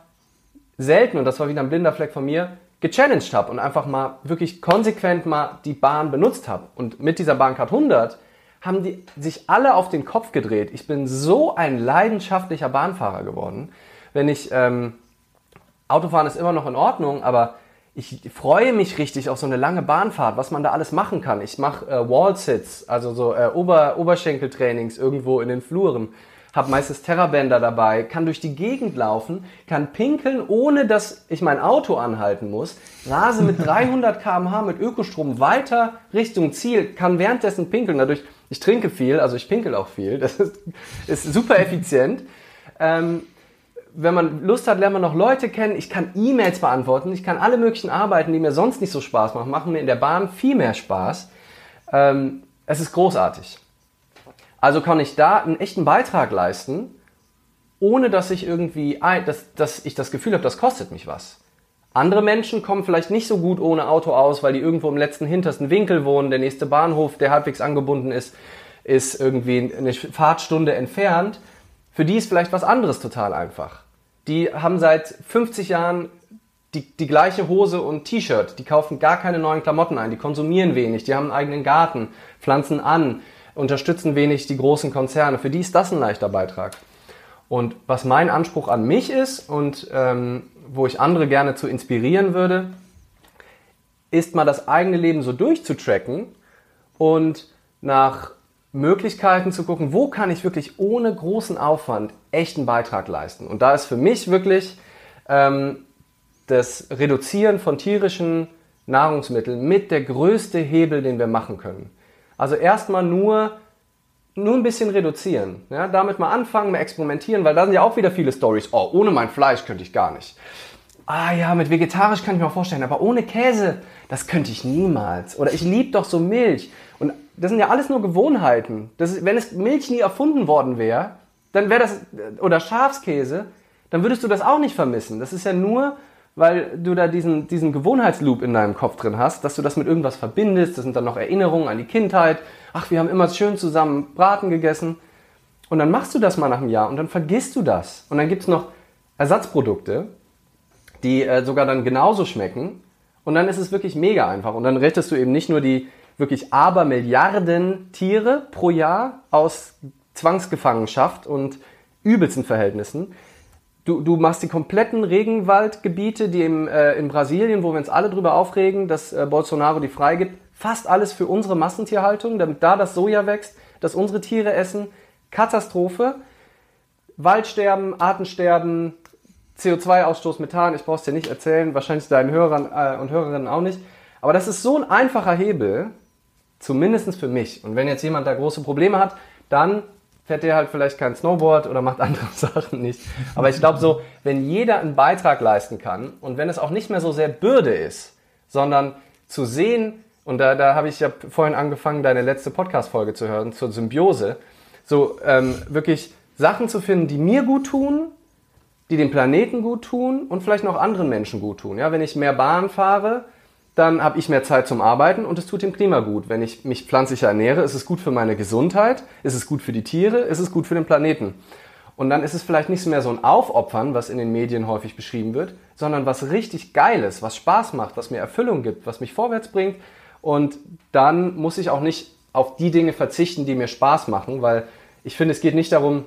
selten, und das war wieder ein blinder Fleck von mir, gechallenged habe und einfach mal wirklich konsequent mal die Bahn benutzt habe. Und mit dieser Bahncard 100 haben die sich alle auf den Kopf gedreht. Ich bin so ein leidenschaftlicher Bahnfahrer geworden. Wenn ich, ähm, Autofahren ist immer noch in Ordnung, aber ich freue mich richtig auf so eine lange Bahnfahrt, was man da alles machen kann. Ich mache äh, Wall-Sits, also so äh, Ober Oberschenkeltrainings irgendwo in den Fluren habe meistens Terrabänder dabei, kann durch die Gegend laufen, kann pinkeln, ohne dass ich mein Auto anhalten muss, rase mit 300 km/h mit Ökostrom weiter Richtung Ziel, kann währenddessen pinkeln. Dadurch, ich trinke viel, also ich pinkel auch viel. Das ist, ist super effizient. Ähm, wenn man Lust hat, lernt man noch Leute kennen. Ich kann E-Mails beantworten. Ich kann alle möglichen Arbeiten, die mir sonst nicht so Spaß machen, machen mir in der Bahn viel mehr Spaß. Ähm, es ist großartig. Also kann ich da einen echten Beitrag leisten, ohne dass ich irgendwie, dass, dass ich das Gefühl habe, das kostet mich was. Andere Menschen kommen vielleicht nicht so gut ohne Auto aus, weil die irgendwo im letzten hintersten Winkel wohnen. Der nächste Bahnhof, der halbwegs angebunden ist, ist irgendwie eine Fahrtstunde entfernt. Für die ist vielleicht was anderes total einfach. Die haben seit 50 Jahren die, die gleiche Hose und T-Shirt. Die kaufen gar keine neuen Klamotten ein. Die konsumieren wenig. Die haben einen eigenen Garten, pflanzen an unterstützen wenig die großen Konzerne. Für die ist das ein leichter Beitrag. Und was mein Anspruch an mich ist und ähm, wo ich andere gerne zu inspirieren würde, ist mal das eigene Leben so durchzutracken und nach Möglichkeiten zu gucken, wo kann ich wirklich ohne großen Aufwand echten Beitrag leisten. Und da ist für mich wirklich ähm, das Reduzieren von tierischen Nahrungsmitteln mit der größte Hebel, den wir machen können. Also erstmal nur, nur ein bisschen reduzieren. Ja, damit mal anfangen, mal experimentieren, weil da sind ja auch wieder viele Stories. Oh, ohne mein Fleisch könnte ich gar nicht. Ah ja, mit vegetarisch kann ich mir auch vorstellen, aber ohne Käse, das könnte ich niemals. Oder ich liebe doch so Milch. Und das sind ja alles nur Gewohnheiten. Das wenn es Milch nie erfunden worden wäre, dann wäre das, oder Schafskäse, dann würdest du das auch nicht vermissen. Das ist ja nur weil du da diesen, diesen Gewohnheitsloop in deinem Kopf drin hast, dass du das mit irgendwas verbindest. Das sind dann noch Erinnerungen an die Kindheit. Ach, wir haben immer schön zusammen Braten gegessen. Und dann machst du das mal nach einem Jahr und dann vergisst du das. Und dann gibt es noch Ersatzprodukte, die äh, sogar dann genauso schmecken. Und dann ist es wirklich mega einfach. Und dann rettest du eben nicht nur die wirklich Abermilliarden Tiere pro Jahr aus Zwangsgefangenschaft und übelsten Verhältnissen, du, du machst die kompletten Regenwaldgebiete, die im, äh, in Brasilien, wo wir uns alle drüber aufregen, dass äh, Bolsonaro die freigibt, fast alles für unsere Massentierhaltung, damit da das Soja wächst, dass unsere Tiere essen. Katastrophe. Waldsterben, Artensterben, CO2-Ausstoß, Methan, ich brauche es dir nicht erzählen, wahrscheinlich deinen Hörern äh, und Hörerinnen auch nicht. Aber das ist so ein einfacher Hebel, zumindest für mich. Und wenn jetzt jemand da große Probleme hat, dann fährt der halt vielleicht kein Snowboard oder macht andere Sachen nicht. Aber ich glaube so, wenn jeder einen Beitrag leisten kann und wenn es auch nicht mehr so sehr Bürde ist, sondern zu sehen, und da, da habe ich ja vorhin angefangen, deine letzte Podcast-Folge zu hören, zur Symbiose, so ähm, wirklich Sachen zu finden, die mir gut tun, die dem Planeten gut tun und vielleicht noch anderen Menschen gut tun. Ja, wenn ich mehr Bahn fahre, dann habe ich mehr Zeit zum Arbeiten und es tut dem Klima gut. Wenn ich mich pflanzlicher ernähre, ist es gut für meine Gesundheit, ist es gut für die Tiere, ist es gut für den Planeten. Und dann ist es vielleicht nicht mehr so ein Aufopfern, was in den Medien häufig beschrieben wird, sondern was richtig Geiles, was Spaß macht, was mir Erfüllung gibt, was mich vorwärts bringt. Und dann muss ich auch nicht auf die Dinge verzichten, die mir Spaß machen, weil ich finde, es geht nicht darum,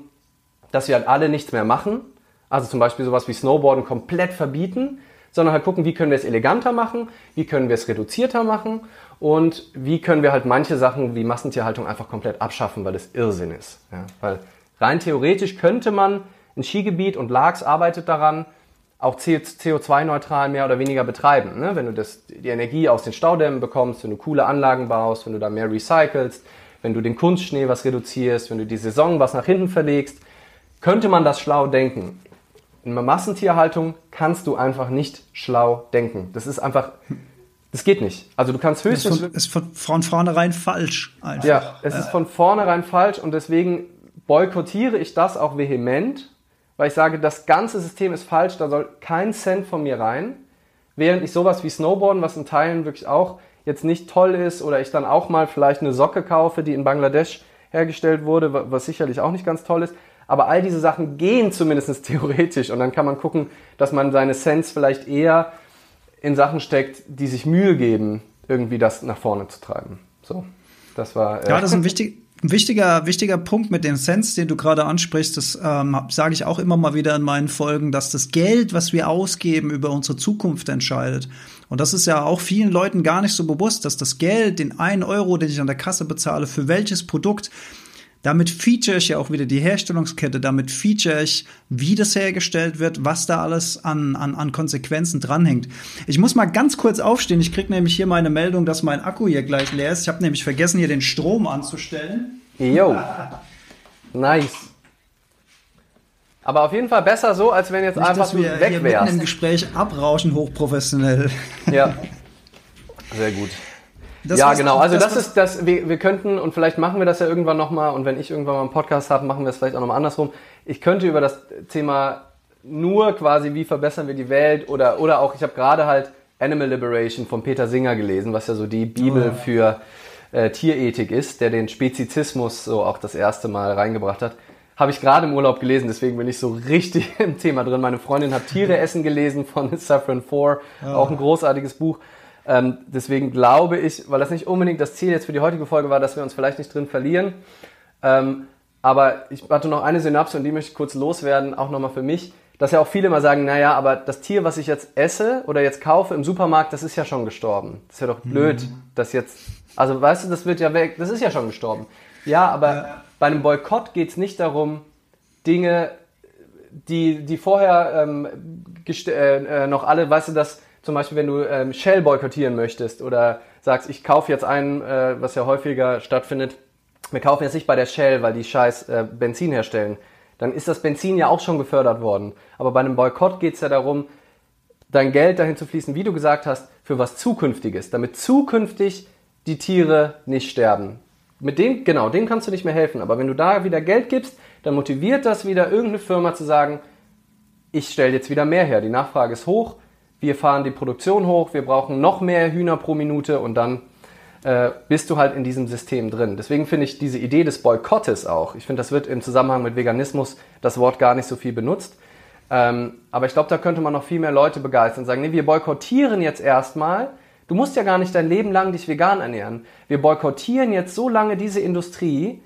dass wir halt alle nichts mehr machen, also zum Beispiel sowas wie Snowboarden komplett verbieten, sondern halt gucken, wie können wir es eleganter machen, wie können wir es reduzierter machen und wie können wir halt manche Sachen wie Massentierhaltung einfach komplett abschaffen, weil das Irrsinn ist. Ja? Weil rein theoretisch könnte man ein Skigebiet und LAGS arbeitet daran, auch CO2-neutral mehr oder weniger betreiben. Ne? Wenn du das, die Energie aus den Staudämmen bekommst, wenn du coole Anlagen baust, wenn du da mehr recycelst, wenn du den Kunstschnee was reduzierst, wenn du die Saison was nach hinten verlegst, könnte man das schlau denken. In der Massentierhaltung kannst du einfach nicht schlau denken. Das ist einfach, das geht nicht. Also du kannst höchstens... Es ist von, von vornherein falsch. Einfach. Ja, es ist von vornherein falsch und deswegen boykottiere ich das auch vehement, weil ich sage, das ganze System ist falsch, da soll kein Cent von mir rein. Während ich sowas wie Snowboarden, was in Teilen wirklich auch jetzt nicht toll ist, oder ich dann auch mal vielleicht eine Socke kaufe, die in Bangladesch hergestellt wurde, was sicherlich auch nicht ganz toll ist, aber all diese Sachen gehen zumindest theoretisch und dann kann man gucken, dass man seine Sense vielleicht eher in Sachen steckt, die sich Mühe geben, irgendwie das nach vorne zu treiben. So, das war. Äh ja, das ist ein wichtig, wichtiger, wichtiger Punkt mit dem Sense, den du gerade ansprichst, das ähm, sage ich auch immer mal wieder in meinen Folgen, dass das Geld, was wir ausgeben, über unsere Zukunft entscheidet. Und das ist ja auch vielen Leuten gar nicht so bewusst, dass das Geld, den einen Euro, den ich an der Kasse bezahle, für welches Produkt damit feature ich ja auch wieder die Herstellungskette, damit feature ich, wie das hergestellt wird, was da alles an, an, an Konsequenzen dranhängt. Ich muss mal ganz kurz aufstehen. Ich krieg nämlich hier meine Meldung, dass mein Akku hier gleich leer ist. Ich habe nämlich vergessen, hier den Strom anzustellen. Jo. nice. Aber auf jeden Fall besser so, als wenn jetzt Nicht, einfach dass wir weg wärst. im Gespräch abrauschen, hochprofessionell. Ja. Sehr gut. Das ja, genau. Also das, das ist das. Wir, wir könnten und vielleicht machen wir das ja irgendwann nochmal. Und wenn ich irgendwann mal einen Podcast habe, machen wir es vielleicht auch nochmal andersrum. Ich könnte über das Thema nur quasi, wie verbessern wir die Welt oder oder auch. Ich habe gerade halt Animal Liberation von Peter Singer gelesen, was ja so die Bibel oh. für äh, Tierethik ist, der den Spezizismus so auch das erste Mal reingebracht hat. Habe ich gerade im Urlaub gelesen, deswegen bin ich so richtig im Thema drin. Meine Freundin hat Tiere essen gelesen von Saffron Four, oh. auch ein großartiges Buch. Ähm, deswegen glaube ich, weil das nicht unbedingt das Ziel jetzt für die heutige Folge war, dass wir uns vielleicht nicht drin verlieren. Ähm, aber ich hatte noch eine Synapse und die möchte ich kurz loswerden, auch nochmal für mich, dass ja auch viele mal sagen, naja, aber das Tier, was ich jetzt esse oder jetzt kaufe im Supermarkt, das ist ja schon gestorben. Das ist ja doch blöd, mhm. dass jetzt, also weißt du, das wird ja weg, das ist ja schon gestorben. Ja, aber ja. bei einem Boykott geht es nicht darum, Dinge, die, die vorher ähm, äh, äh, noch alle, weißt du, dass zum Beispiel, wenn du ähm, Shell boykottieren möchtest oder sagst, ich kaufe jetzt einen, äh, was ja häufiger stattfindet, wir kaufen jetzt nicht bei der Shell, weil die scheiß äh, Benzin herstellen, dann ist das Benzin ja auch schon gefördert worden. Aber bei einem Boykott geht es ja darum, dein Geld dahin zu fließen, wie du gesagt hast, für was Zukünftiges, damit zukünftig die Tiere nicht sterben. Mit dem, genau, dem kannst du nicht mehr helfen. Aber wenn du da wieder Geld gibst, dann motiviert das wieder irgendeine Firma zu sagen, ich stelle jetzt wieder mehr her. Die Nachfrage ist hoch, wir fahren die Produktion hoch, wir brauchen noch mehr Hühner pro Minute und dann äh, bist du halt in diesem System drin. Deswegen finde ich diese Idee des Boykottes auch, ich finde, das wird im Zusammenhang mit Veganismus das Wort gar nicht so viel benutzt. Ähm, aber ich glaube, da könnte man noch viel mehr Leute begeistern und sagen, nee, wir boykottieren jetzt erstmal. Du musst ja gar nicht dein Leben lang dich vegan ernähren. Wir boykottieren jetzt so lange diese Industrie,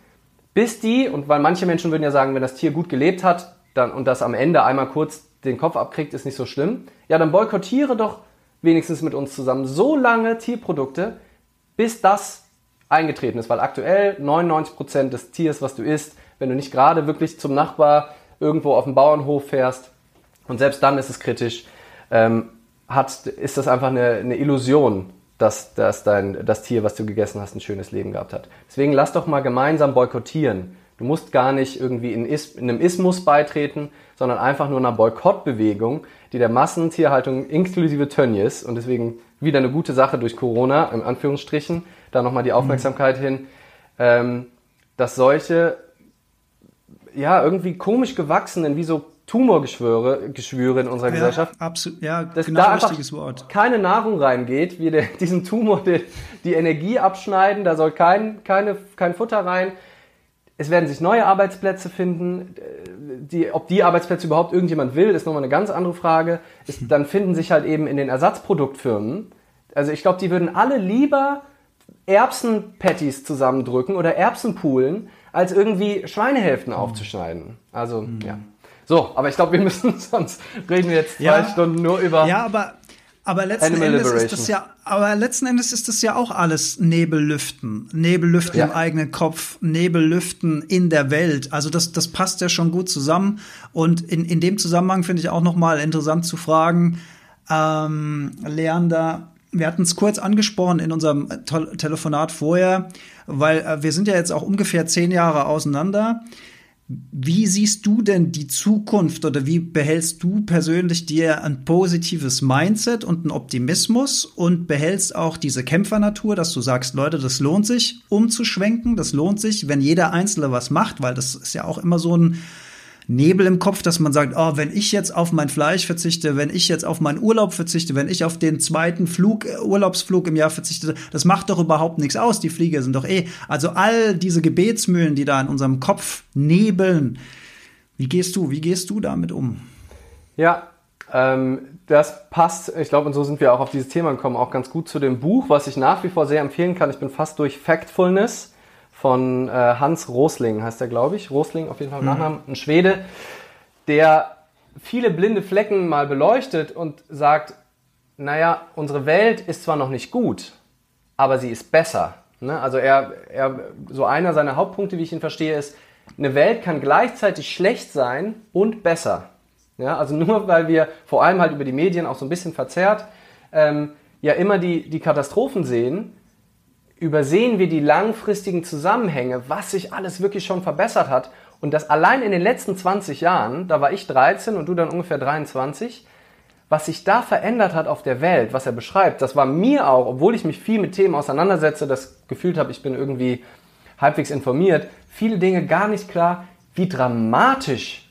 bis die, und weil manche Menschen würden ja sagen, wenn das Tier gut gelebt hat dann, und das am Ende einmal kurz den Kopf abkriegt, ist nicht so schlimm. Ja, dann boykottiere doch wenigstens mit uns zusammen so lange Tierprodukte, bis das eingetreten ist. Weil aktuell 99% des Tiers, was du isst, wenn du nicht gerade wirklich zum Nachbar irgendwo auf dem Bauernhof fährst, und selbst dann ist es kritisch, ähm, hat, ist das einfach eine, eine Illusion, dass, dass dein, das Tier, was du gegessen hast, ein schönes Leben gehabt hat. Deswegen lass doch mal gemeinsam boykottieren. Du musst gar nicht irgendwie in, Is, in einem Ismus beitreten, sondern einfach nur einer Boykottbewegung, die der Massentierhaltung inklusive Tönnies und deswegen wieder eine gute Sache durch Corona, im Anführungsstrichen, da nochmal die mhm. Aufmerksamkeit mhm. hin, ähm, dass solche, ja, irgendwie komisch gewachsenen, wie so Tumorgeschwüre Geschwüre in unserer ja, Gesellschaft. Absolut, ja, dass genau da richtiges Wort. keine Nahrung reingeht, wir diesen Tumor die, die, Energie abschneiden, da soll kein, keine, kein Futter rein. Es werden sich neue Arbeitsplätze finden. Die, ob die Arbeitsplätze überhaupt irgendjemand will, ist nochmal eine ganz andere Frage. Ist, dann finden sich halt eben in den Ersatzproduktfirmen. Also ich glaube, die würden alle lieber Erbsenpatties zusammendrücken oder Erbsenpoolen, als irgendwie Schweinehälften mhm. aufzuschneiden. Also, mhm. ja. So, aber ich glaube, wir müssen, sonst reden wir jetzt zwei ja, Stunden nur über. Ja, aber, aber letzten Animal Endes Liberation. ist das ja, aber letzten Endes ist das ja auch alles Nebellüften. Nebellüften ja. im eigenen Kopf, Nebellüften in der Welt. Also das, das passt ja schon gut zusammen. Und in, in dem Zusammenhang finde ich auch nochmal interessant zu fragen, ähm, Leander, wir hatten es kurz angesprochen in unserem Telefonat vorher, weil äh, wir sind ja jetzt auch ungefähr zehn Jahre auseinander. Wie siehst du denn die Zukunft oder wie behältst du persönlich dir ein positives Mindset und einen Optimismus und behältst auch diese Kämpfernatur, dass du sagst, Leute, das lohnt sich, umzuschwenken, das lohnt sich, wenn jeder Einzelne was macht, weil das ist ja auch immer so ein Nebel im Kopf, dass man sagt, oh, wenn ich jetzt auf mein Fleisch verzichte, wenn ich jetzt auf meinen Urlaub verzichte, wenn ich auf den zweiten Flug, äh, Urlaubsflug im Jahr verzichte, das macht doch überhaupt nichts aus. Die Flieger sind doch eh. Also all diese Gebetsmühlen, die da in unserem Kopf nebeln. Wie gehst du, wie gehst du damit um? Ja, ähm, das passt, ich glaube, und so sind wir auch auf dieses Thema gekommen, auch ganz gut zu dem Buch, was ich nach wie vor sehr empfehlen kann. Ich bin fast durch Factfulness von äh, Hans Rosling, heißt er, glaube ich. Rosling auf jeden Fall mhm. Nachnamen, ein Schwede, der viele blinde Flecken mal beleuchtet und sagt, naja, unsere Welt ist zwar noch nicht gut, aber sie ist besser. Ne? Also er, er, so einer seiner Hauptpunkte, wie ich ihn verstehe, ist, eine Welt kann gleichzeitig schlecht sein und besser. Ja, also nur weil wir vor allem halt über die Medien auch so ein bisschen verzerrt, ähm, ja immer die, die Katastrophen sehen, übersehen wir die langfristigen Zusammenhänge, was sich alles wirklich schon verbessert hat. Und das allein in den letzten 20 Jahren, da war ich 13 und du dann ungefähr 23, was sich da verändert hat auf der Welt, was er beschreibt, das war mir auch, obwohl ich mich viel mit Themen auseinandersetze, das gefühlt habe, ich bin irgendwie halbwegs informiert, viele Dinge gar nicht klar, wie dramatisch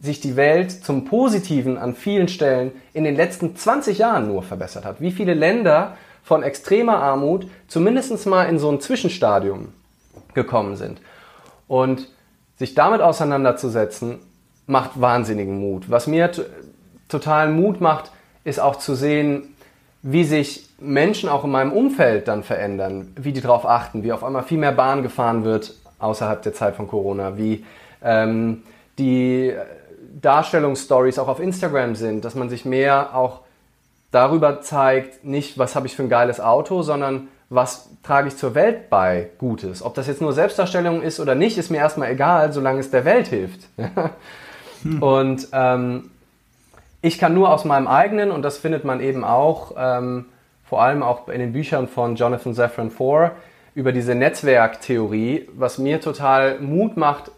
sich die Welt zum Positiven an vielen Stellen in den letzten 20 Jahren nur verbessert hat. Wie viele Länder von extremer Armut zumindest mal in so ein Zwischenstadium gekommen sind. Und sich damit auseinanderzusetzen, macht wahnsinnigen Mut. Was mir total Mut macht, ist auch zu sehen, wie sich Menschen auch in meinem Umfeld dann verändern, wie die darauf achten, wie auf einmal viel mehr Bahn gefahren wird außerhalb der Zeit von Corona, wie ähm, die Darstellungsstories auch auf Instagram sind, dass man sich mehr auch darüber zeigt, nicht, was habe ich für ein geiles Auto, sondern was trage ich zur Welt bei Gutes. Ob das jetzt nur Selbstdarstellung ist oder nicht, ist mir erstmal egal, solange es der Welt hilft. hm. Und ähm, ich kann nur aus meinem eigenen, und das findet man eben auch, ähm, vor allem auch in den Büchern von Jonathan Safran Foer, über diese Netzwerktheorie, was mir total Mut macht,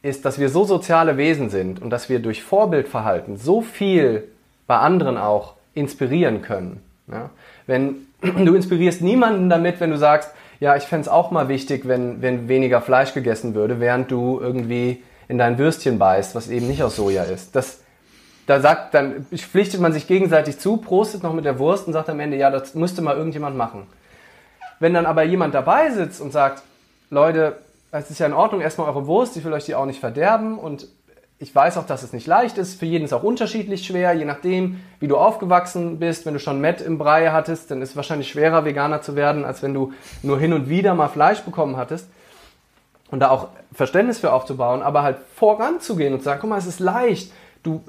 ist, dass wir so soziale Wesen sind und dass wir durch Vorbildverhalten so viel bei anderen auch inspirieren können. Ja? Wenn du inspirierst niemanden damit, wenn du sagst, ja, ich fände es auch mal wichtig, wenn, wenn weniger Fleisch gegessen würde, während du irgendwie in dein Würstchen beißt, was eben nicht aus Soja ist. Das, da sagt, dann pflichtet man sich gegenseitig zu, prostet noch mit der Wurst und sagt am Ende, ja, das müsste mal irgendjemand machen. Wenn dann aber jemand dabei sitzt und sagt, Leute, es ist ja in Ordnung, erstmal eure Wurst, ich will euch die auch nicht verderben und ich weiß auch, dass es nicht leicht ist. Für jeden ist auch unterschiedlich schwer, je nachdem, wie du aufgewachsen bist. Wenn du schon Met im Brei hattest, dann ist es wahrscheinlich schwerer, Veganer zu werden, als wenn du nur hin und wieder mal Fleisch bekommen hattest. Und da auch Verständnis für aufzubauen, aber halt voranzugehen und zu sagen, guck mal, es ist leicht. Du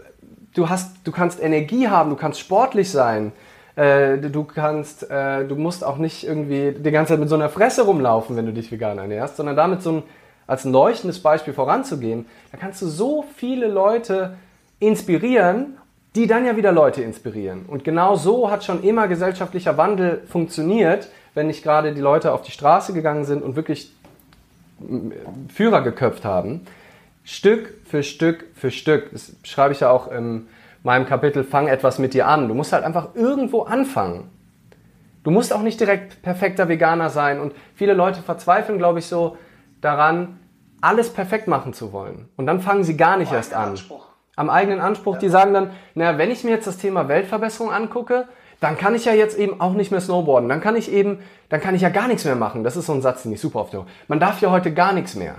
du hast, du kannst Energie haben, du kannst sportlich sein. Äh, du kannst, äh, du musst auch nicht irgendwie die ganze Zeit mit so einer Fresse rumlaufen, wenn du dich vegan ernährst, sondern damit so ein, als ein leuchtendes Beispiel voranzugehen, da kannst du so viele Leute inspirieren, die dann ja wieder Leute inspirieren. Und genau so hat schon immer gesellschaftlicher Wandel funktioniert, wenn nicht gerade die Leute auf die Straße gegangen sind und wirklich Führer geköpft haben. Stück für Stück für Stück. Das schreibe ich ja auch in meinem Kapitel Fang etwas mit dir an. Du musst halt einfach irgendwo anfangen. Du musst auch nicht direkt perfekter Veganer sein. Und viele Leute verzweifeln, glaube ich, so daran, alles perfekt machen zu wollen. Und dann fangen sie gar nicht erst an. Anspruch. Am eigenen Anspruch. Ja. Die sagen dann, naja, wenn ich mir jetzt das Thema Weltverbesserung angucke, dann kann ich ja jetzt eben auch nicht mehr snowboarden. Dann kann ich eben, dann kann ich ja gar nichts mehr machen. Das ist so ein Satz, den ich super oft höre. Man darf ja heute gar nichts mehr.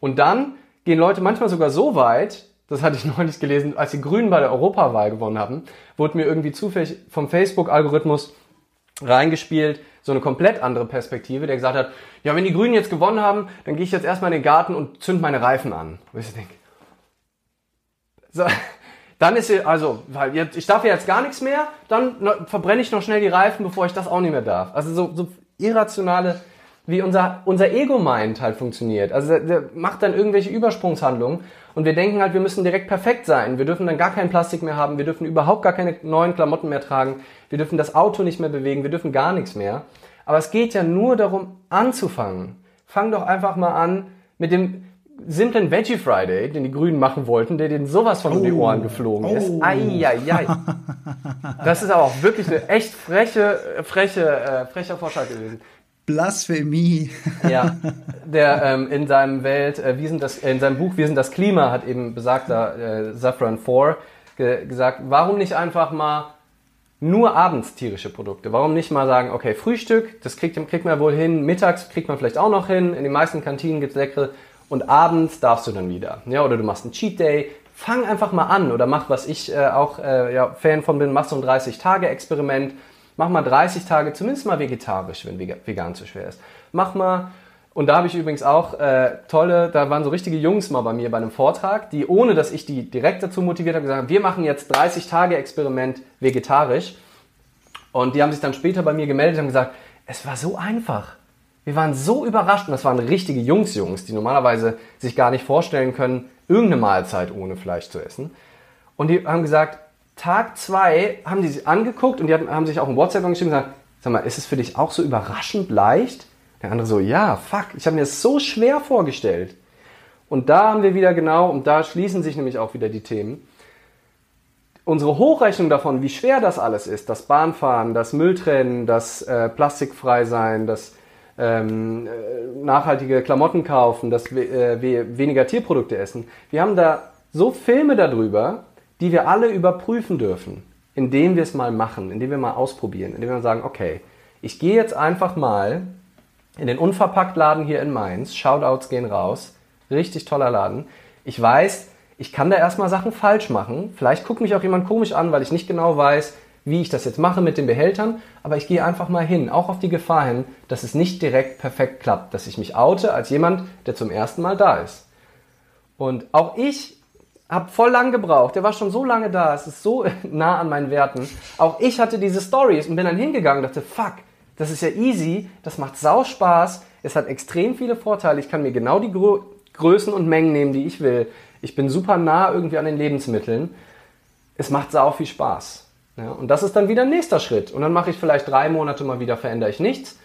Und dann gehen Leute manchmal sogar so weit, das hatte ich neulich gelesen, als die Grünen bei der Europawahl gewonnen haben, wurde mir irgendwie zufällig vom Facebook-Algorithmus reingespielt, so eine komplett andere Perspektive, der gesagt hat, ja, wenn die Grünen jetzt gewonnen haben, dann gehe ich jetzt erstmal in den Garten und zünd meine Reifen an. Wo ich denke, so, dann ist sie, also, weil jetzt, ich darf jetzt gar nichts mehr, dann verbrenne ich noch schnell die Reifen, bevor ich das auch nicht mehr darf. Also so, so irrationale wie unser, unser Ego-Mind halt funktioniert. Also der, der macht dann irgendwelche Übersprungshandlungen und wir denken halt, wir müssen direkt perfekt sein. Wir dürfen dann gar kein Plastik mehr haben, wir dürfen überhaupt gar keine neuen Klamotten mehr tragen, wir dürfen das Auto nicht mehr bewegen, wir dürfen gar nichts mehr. Aber es geht ja nur darum, anzufangen. Fang doch einfach mal an mit dem simplen Veggie Friday, den die Grünen machen wollten, der denen sowas von oh. um die Ohren geflogen oh. ist. Eieiei. Das ist aber auch wirklich eine echt freche, freche, äh, frecher Vorschlag gewesen. Blasphemie. Ja, der ähm, in seinem Welt, äh, wie sind das, in seinem Buch Wie sind das Klima hat eben besagter äh, Saffron 4 ge gesagt, warum nicht einfach mal nur abends tierische Produkte? Warum nicht mal sagen, okay, Frühstück, das kriegt, kriegt man wohl hin, mittags kriegt man vielleicht auch noch hin, in den meisten Kantinen gibt's leckere und abends darfst du dann wieder. Ja, oder du machst einen Cheat Day, fang einfach mal an oder mach, was ich äh, auch äh, ja, Fan von bin, mach so ein 30-Tage-Experiment Mach mal 30 Tage zumindest mal vegetarisch, wenn vegan zu schwer ist. Mach mal, und da habe ich übrigens auch äh, tolle, da waren so richtige Jungs mal bei mir bei einem Vortrag, die ohne dass ich die direkt dazu motiviert habe, gesagt haben, wir machen jetzt 30 Tage Experiment vegetarisch. Und die haben sich dann später bei mir gemeldet und gesagt, es war so einfach. Wir waren so überrascht und das waren richtige Jungs-Jungs, die normalerweise sich gar nicht vorstellen können, irgendeine Mahlzeit ohne Fleisch zu essen. Und die haben gesagt, Tag zwei haben die sich angeguckt und die haben sich auch ein WhatsApp angeschrieben und gesagt, sag mal, ist es für dich auch so überraschend leicht? Der andere so, ja, fuck, ich habe mir das so schwer vorgestellt. Und da haben wir wieder genau, und da schließen sich nämlich auch wieder die Themen, unsere Hochrechnung davon, wie schwer das alles ist, das Bahnfahren, das Mülltrennen, das äh, Plastikfrei sein, das ähm, äh, nachhaltige Klamotten kaufen, das äh, weniger Tierprodukte essen. Wir haben da so Filme darüber, die wir alle überprüfen dürfen, indem wir es mal machen, indem wir mal ausprobieren, indem wir sagen, okay, ich gehe jetzt einfach mal in den Unverpacktladen hier in Mainz, Shoutouts gehen raus, richtig toller Laden. Ich weiß, ich kann da erstmal Sachen falsch machen. Vielleicht guckt mich auch jemand komisch an, weil ich nicht genau weiß, wie ich das jetzt mache mit den Behältern, aber ich gehe einfach mal hin, auch auf die Gefahr hin, dass es nicht direkt perfekt klappt, dass ich mich oute als jemand, der zum ersten Mal da ist. Und auch ich hab voll lang gebraucht. Der war schon so lange da. Es ist so nah an meinen Werten. Auch ich hatte diese Stories und bin dann hingegangen und dachte, fuck, das ist ja easy. Das macht sau Spaß. Es hat extrem viele Vorteile. Ich kann mir genau die Grö Größen und Mengen nehmen, die ich will. Ich bin super nah irgendwie an den Lebensmitteln. Es macht sau viel Spaß. Ja, und das ist dann wieder ein nächster Schritt. Und dann mache ich vielleicht drei Monate mal wieder, verändere ich nichts.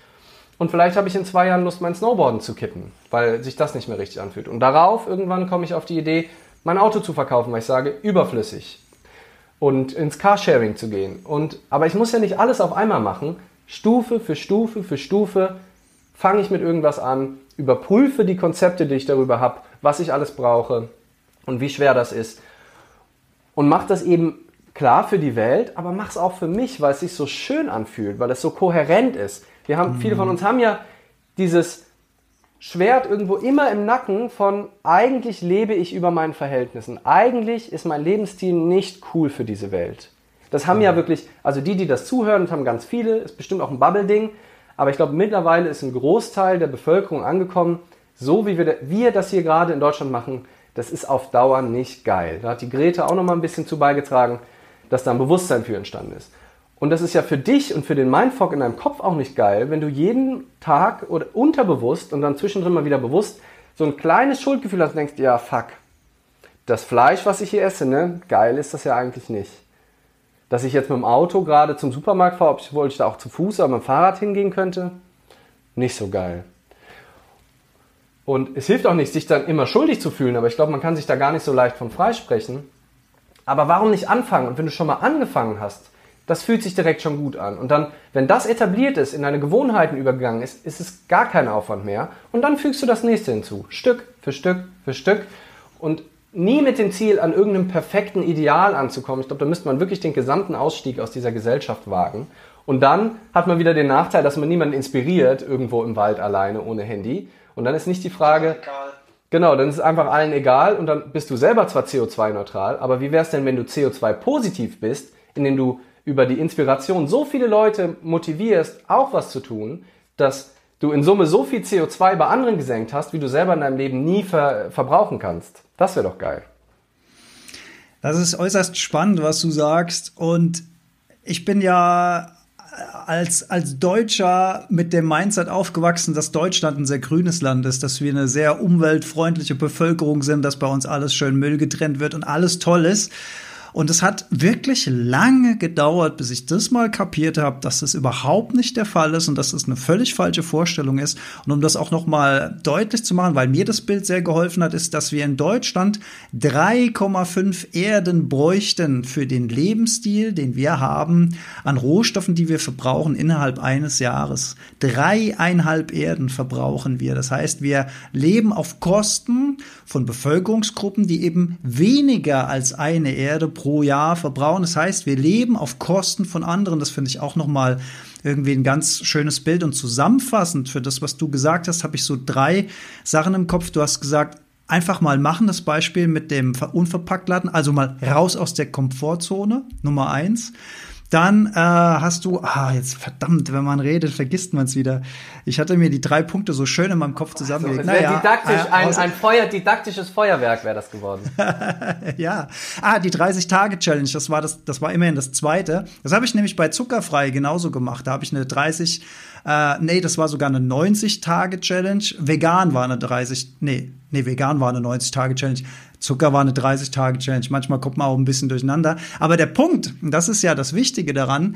Und vielleicht habe ich in zwei Jahren Lust, mein Snowboarden zu kippen, weil sich das nicht mehr richtig anfühlt. Und darauf irgendwann komme ich auf die Idee, mein Auto zu verkaufen, weil ich sage, überflüssig. Und ins Carsharing zu gehen. Und, aber ich muss ja nicht alles auf einmal machen. Stufe für Stufe für Stufe fange ich mit irgendwas an, überprüfe die Konzepte, die ich darüber habe, was ich alles brauche und wie schwer das ist. Und mache das eben klar für die Welt, aber mach es auch für mich, weil es sich so schön anfühlt, weil es so kohärent ist. Wir haben, mhm. viele von uns haben ja dieses Schwert irgendwo immer im Nacken von eigentlich lebe ich über meinen Verhältnissen. Eigentlich ist mein Lebensstil nicht cool für diese Welt. Das haben ja wirklich, also die, die das zuhören, das haben ganz viele, ist bestimmt auch ein Bubble-Ding, aber ich glaube mittlerweile ist ein Großteil der Bevölkerung angekommen, so wie wir, wir das hier gerade in Deutschland machen, das ist auf Dauer nicht geil. Da hat die Grete auch noch mal ein bisschen zu beigetragen, dass da ein Bewusstsein für entstanden ist. Und das ist ja für dich und für den Mindfuck in deinem Kopf auch nicht geil, wenn du jeden Tag oder unterbewusst und dann zwischendrin mal wieder bewusst so ein kleines Schuldgefühl hast und denkst, ja, fuck, das Fleisch, was ich hier esse, ne, geil ist das ja eigentlich nicht. Dass ich jetzt mit dem Auto gerade zum Supermarkt fahre, obwohl ich da auch zu Fuß oder mit dem Fahrrad hingehen könnte, nicht so geil. Und es hilft auch nicht, sich dann immer schuldig zu fühlen, aber ich glaube, man kann sich da gar nicht so leicht von freisprechen. Aber warum nicht anfangen? Und wenn du schon mal angefangen hast, das fühlt sich direkt schon gut an. Und dann, wenn das etabliert ist, in deine Gewohnheiten übergegangen ist, ist es gar kein Aufwand mehr. Und dann fügst du das nächste hinzu. Stück für Stück für Stück. Und nie mit dem Ziel, an irgendeinem perfekten Ideal anzukommen. Ich glaube, da müsste man wirklich den gesamten Ausstieg aus dieser Gesellschaft wagen. Und dann hat man wieder den Nachteil, dass man niemanden inspiriert, irgendwo im Wald alleine ohne Handy. Und dann ist nicht die Frage, genau, dann ist es einfach allen egal und dann bist du selber zwar CO2-neutral, aber wie wäre es denn, wenn du CO2-positiv bist, indem du über die Inspiration so viele Leute motivierst, auch was zu tun, dass du in Summe so viel CO2 bei anderen gesenkt hast, wie du selber in deinem Leben nie ver verbrauchen kannst. Das wäre doch geil. Das ist äußerst spannend, was du sagst. Und ich bin ja als, als Deutscher mit dem Mindset aufgewachsen, dass Deutschland ein sehr grünes Land ist, dass wir eine sehr umweltfreundliche Bevölkerung sind, dass bei uns alles schön Müll getrennt wird und alles toll ist. Und es hat wirklich lange gedauert, bis ich das mal kapiert habe, dass das überhaupt nicht der Fall ist und dass das eine völlig falsche Vorstellung ist. Und um das auch noch mal deutlich zu machen, weil mir das Bild sehr geholfen hat, ist, dass wir in Deutschland 3,5 Erden bräuchten für den Lebensstil, den wir haben, an Rohstoffen, die wir verbrauchen innerhalb eines Jahres. Dreieinhalb Erden verbrauchen wir. Das heißt, wir leben auf Kosten von Bevölkerungsgruppen, die eben weniger als eine Erde pro pro Jahr verbrauchen. Das heißt, wir leben auf Kosten von anderen. Das finde ich auch nochmal irgendwie ein ganz schönes Bild. Und zusammenfassend für das, was du gesagt hast, habe ich so drei Sachen im Kopf. Du hast gesagt, einfach mal machen, das Beispiel mit dem Unverpacktladen, also mal raus aus der Komfortzone, Nummer eins. Dann äh, hast du, ah, jetzt verdammt, wenn man redet, vergisst man es wieder. Ich hatte mir die drei Punkte so schön in meinem Kopf zusammengelegt. Also, naja, didaktisch, äh, ein, ein Feuer, didaktisches Feuerwerk wäre das geworden. ja. Ah, die 30-Tage-Challenge, das war das, das war immerhin das zweite. Das habe ich nämlich bei Zuckerfrei genauso gemacht. Da habe ich eine 30, äh, nee, das war sogar eine 90-Tage-Challenge. Vegan war eine 30, nee, nee, vegan war eine 90-Tage-Challenge. Zucker war eine 30-Tage-Challenge. Manchmal kommt man auch ein bisschen durcheinander. Aber der Punkt, das ist ja das Wichtige daran,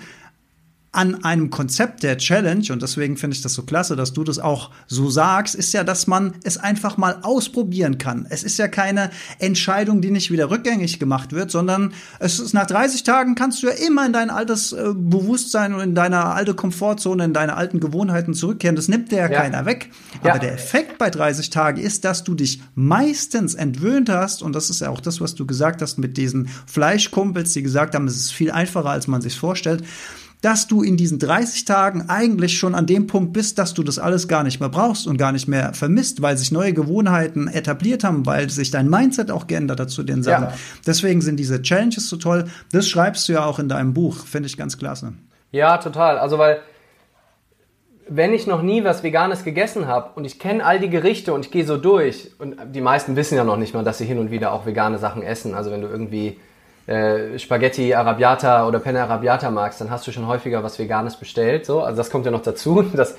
an einem Konzept der Challenge, und deswegen finde ich das so klasse, dass du das auch so sagst, ist ja, dass man es einfach mal ausprobieren kann. Es ist ja keine Entscheidung, die nicht wieder rückgängig gemacht wird, sondern es ist nach 30 Tagen kannst du ja immer in dein altes äh, Bewusstsein und in deine alte Komfortzone, in deine alten Gewohnheiten zurückkehren. Das nimmt dir ja, keiner weg. Ja. Aber der Effekt bei 30 Tagen ist, dass du dich meistens entwöhnt hast, und das ist ja auch das, was du gesagt hast mit diesen Fleischkumpels, die gesagt haben, es ist viel einfacher, als man sich vorstellt dass du in diesen 30 Tagen eigentlich schon an dem Punkt bist, dass du das alles gar nicht mehr brauchst und gar nicht mehr vermisst, weil sich neue Gewohnheiten etabliert haben, weil sich dein Mindset auch geändert hat zu den Sachen. Ja. Deswegen sind diese Challenges so toll. Das schreibst du ja auch in deinem Buch, finde ich ganz klasse. Ja, total. Also weil wenn ich noch nie was Veganes gegessen habe und ich kenne all die Gerichte und ich gehe so durch und die meisten wissen ja noch nicht mal, dass sie hin und wieder auch vegane Sachen essen. Also wenn du irgendwie äh, Spaghetti Arabiata oder Penne Arabiata magst, dann hast du schon häufiger was Veganes bestellt. So, also das kommt ja noch dazu. Das,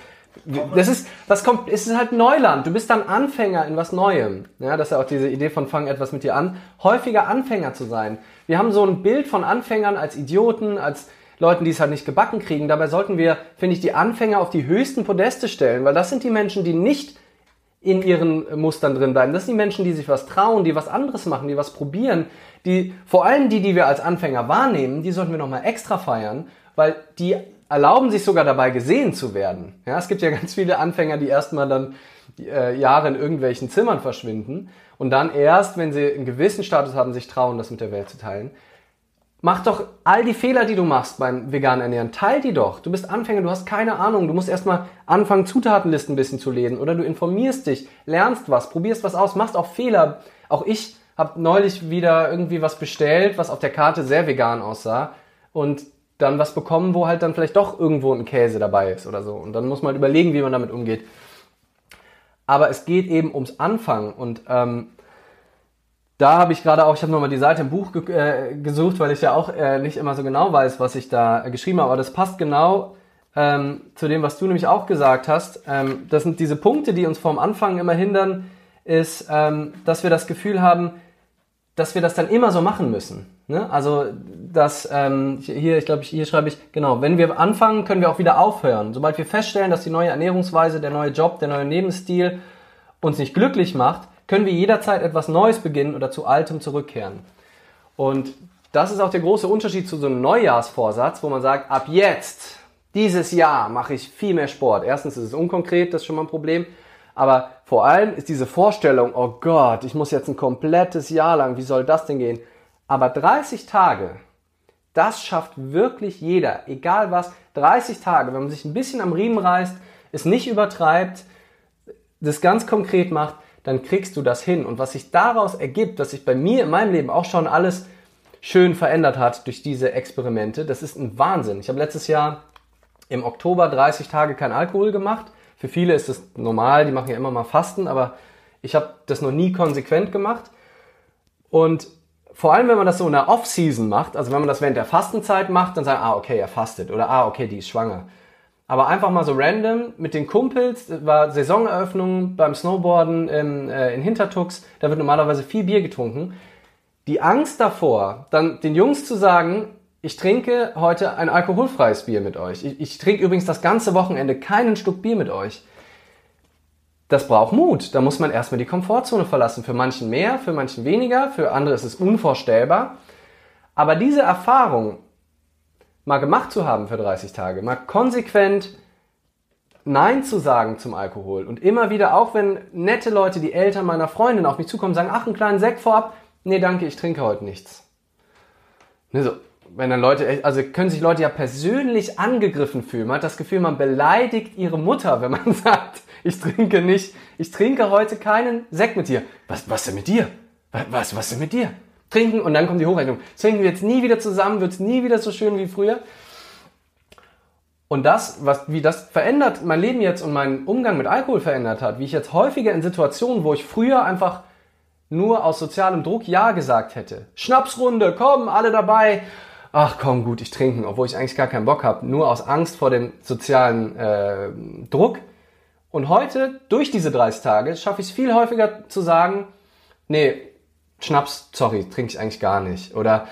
das ist, das kommt, es ist halt Neuland. Du bist dann Anfänger in was Neuem. Ja, das ist ja auch diese Idee von fang etwas mit dir an. Häufiger Anfänger zu sein. Wir haben so ein Bild von Anfängern als Idioten, als Leuten, die es halt nicht gebacken kriegen. Dabei sollten wir, finde ich, die Anfänger auf die höchsten Podeste stellen, weil das sind die Menschen, die nicht in ihren Mustern drin bleiben. Das sind die Menschen, die sich was trauen, die was anderes machen, die was probieren, die, vor allem die, die wir als Anfänger wahrnehmen, die sollten wir nochmal extra feiern, weil die erlauben sich sogar dabei gesehen zu werden. Ja, es gibt ja ganz viele Anfänger, die erstmal dann äh, Jahre in irgendwelchen Zimmern verschwinden und dann erst, wenn sie einen gewissen Status haben, sich trauen, das mit der Welt zu teilen. Mach doch all die Fehler, die du machst beim veganen Ernähren, teil die doch. Du bist Anfänger, du hast keine Ahnung. Du musst erstmal anfangen, Zutatenlisten ein bisschen zu lesen. Oder du informierst dich, lernst was, probierst was aus, machst auch Fehler. Auch ich habe neulich wieder irgendwie was bestellt, was auf der Karte sehr vegan aussah. Und dann was bekommen, wo halt dann vielleicht doch irgendwo ein Käse dabei ist oder so. Und dann muss man halt überlegen, wie man damit umgeht. Aber es geht eben ums Anfangen. Und ähm, da habe ich gerade auch, ich habe nochmal die Seite im Buch ge äh, gesucht, weil ich ja auch äh, nicht immer so genau weiß, was ich da äh, geschrieben habe. Aber das passt genau ähm, zu dem, was du nämlich auch gesagt hast. Ähm, das sind diese Punkte, die uns vorm Anfang immer hindern, ist, ähm, dass wir das Gefühl haben, dass wir das dann immer so machen müssen. Ne? Also dass ähm, hier, ich glaube, hier schreibe ich genau, wenn wir anfangen, können wir auch wieder aufhören. Sobald wir feststellen, dass die neue Ernährungsweise, der neue Job, der neue Lebensstil uns nicht glücklich macht, können wir jederzeit etwas Neues beginnen oder zu Altem zurückkehren. Und das ist auch der große Unterschied zu so einem Neujahrsvorsatz, wo man sagt, ab jetzt, dieses Jahr mache ich viel mehr Sport. Erstens ist es unkonkret, das ist schon mal ein Problem. Aber vor allem ist diese Vorstellung, oh Gott, ich muss jetzt ein komplettes Jahr lang, wie soll das denn gehen? Aber 30 Tage, das schafft wirklich jeder, egal was. 30 Tage, wenn man sich ein bisschen am Riemen reißt, es nicht übertreibt, das ganz konkret macht, dann kriegst du das hin. Und was sich daraus ergibt, dass sich bei mir in meinem Leben auch schon alles schön verändert hat durch diese Experimente, das ist ein Wahnsinn. Ich habe letztes Jahr im Oktober 30 Tage kein Alkohol gemacht. Für viele ist das normal, die machen ja immer mal Fasten, aber ich habe das noch nie konsequent gemacht. Und vor allem, wenn man das so in der Off-Season macht, also wenn man das während der Fastenzeit macht, dann sagen, ah, okay, er fastet oder ah, okay, die ist schwanger. Aber einfach mal so random mit den Kumpels, war Saisoneröffnung beim Snowboarden in, äh, in Hintertux, da wird normalerweise viel Bier getrunken. Die Angst davor, dann den Jungs zu sagen, ich trinke heute ein alkoholfreies Bier mit euch. Ich, ich trinke übrigens das ganze Wochenende keinen Stück Bier mit euch. Das braucht Mut. Da muss man erstmal die Komfortzone verlassen. Für manchen mehr, für manchen weniger, für andere ist es unvorstellbar. Aber diese Erfahrung, mal gemacht zu haben für 30 Tage, mal konsequent Nein zu sagen zum Alkohol und immer wieder, auch wenn nette Leute, die Eltern meiner Freundin auf mich zukommen, sagen, ach, einen kleinen Sekt vorab, nee, danke, ich trinke heute nichts. Ne, so, wenn dann Leute, also können sich Leute ja persönlich angegriffen fühlen. Man hat das Gefühl, man beleidigt ihre Mutter, wenn man sagt, ich trinke nicht, ich trinke heute keinen Sekt mit dir. Was, was denn mit dir? Was, was denn mit dir? Trinken und dann kommt die Hochrechnung. Trinken wir jetzt nie wieder zusammen, wird es nie wieder so schön wie früher. Und das, was, wie das verändert, mein Leben jetzt und meinen Umgang mit Alkohol verändert hat, wie ich jetzt häufiger in Situationen, wo ich früher einfach nur aus sozialem Druck Ja gesagt hätte. Schnapsrunde, komm, alle dabei. Ach komm, gut, ich trinken, obwohl ich eigentlich gar keinen Bock habe, nur aus Angst vor dem sozialen äh, Druck. Und heute, durch diese 30 Tage, schaffe ich es viel häufiger zu sagen, nee, Schnaps, sorry, trinke ich eigentlich gar nicht. Oder,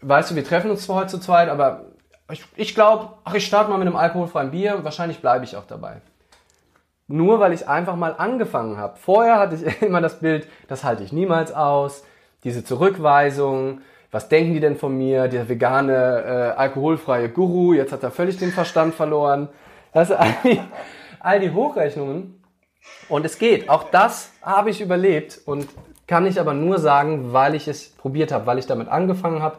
weißt du, wir treffen uns zwar heute zu zweit, aber ich, ich glaube, ach, ich starte mal mit einem alkoholfreien Bier und wahrscheinlich bleibe ich auch dabei. Nur weil ich einfach mal angefangen habe. Vorher hatte ich immer das Bild, das halte ich niemals aus. Diese Zurückweisung, was denken die denn von mir? Der vegane, äh, alkoholfreie Guru, jetzt hat er völlig den Verstand verloren. Das all die, all die Hochrechnungen. Und es geht. Auch das habe ich überlebt. Und kann ich aber nur sagen, weil ich es probiert habe, weil ich damit angefangen habe.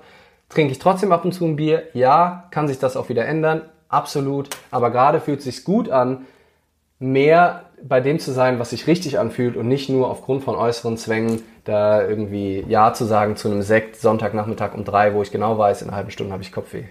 Trinke ich trotzdem ab und zu ein Bier? Ja. Kann sich das auch wieder ändern? Absolut. Aber gerade fühlt es sich gut an, mehr bei dem zu sein, was sich richtig anfühlt und nicht nur aufgrund von äußeren Zwängen da irgendwie Ja zu sagen zu einem Sekt Sonntagnachmittag um drei, wo ich genau weiß, in einer halben Stunde habe ich Kopfweh.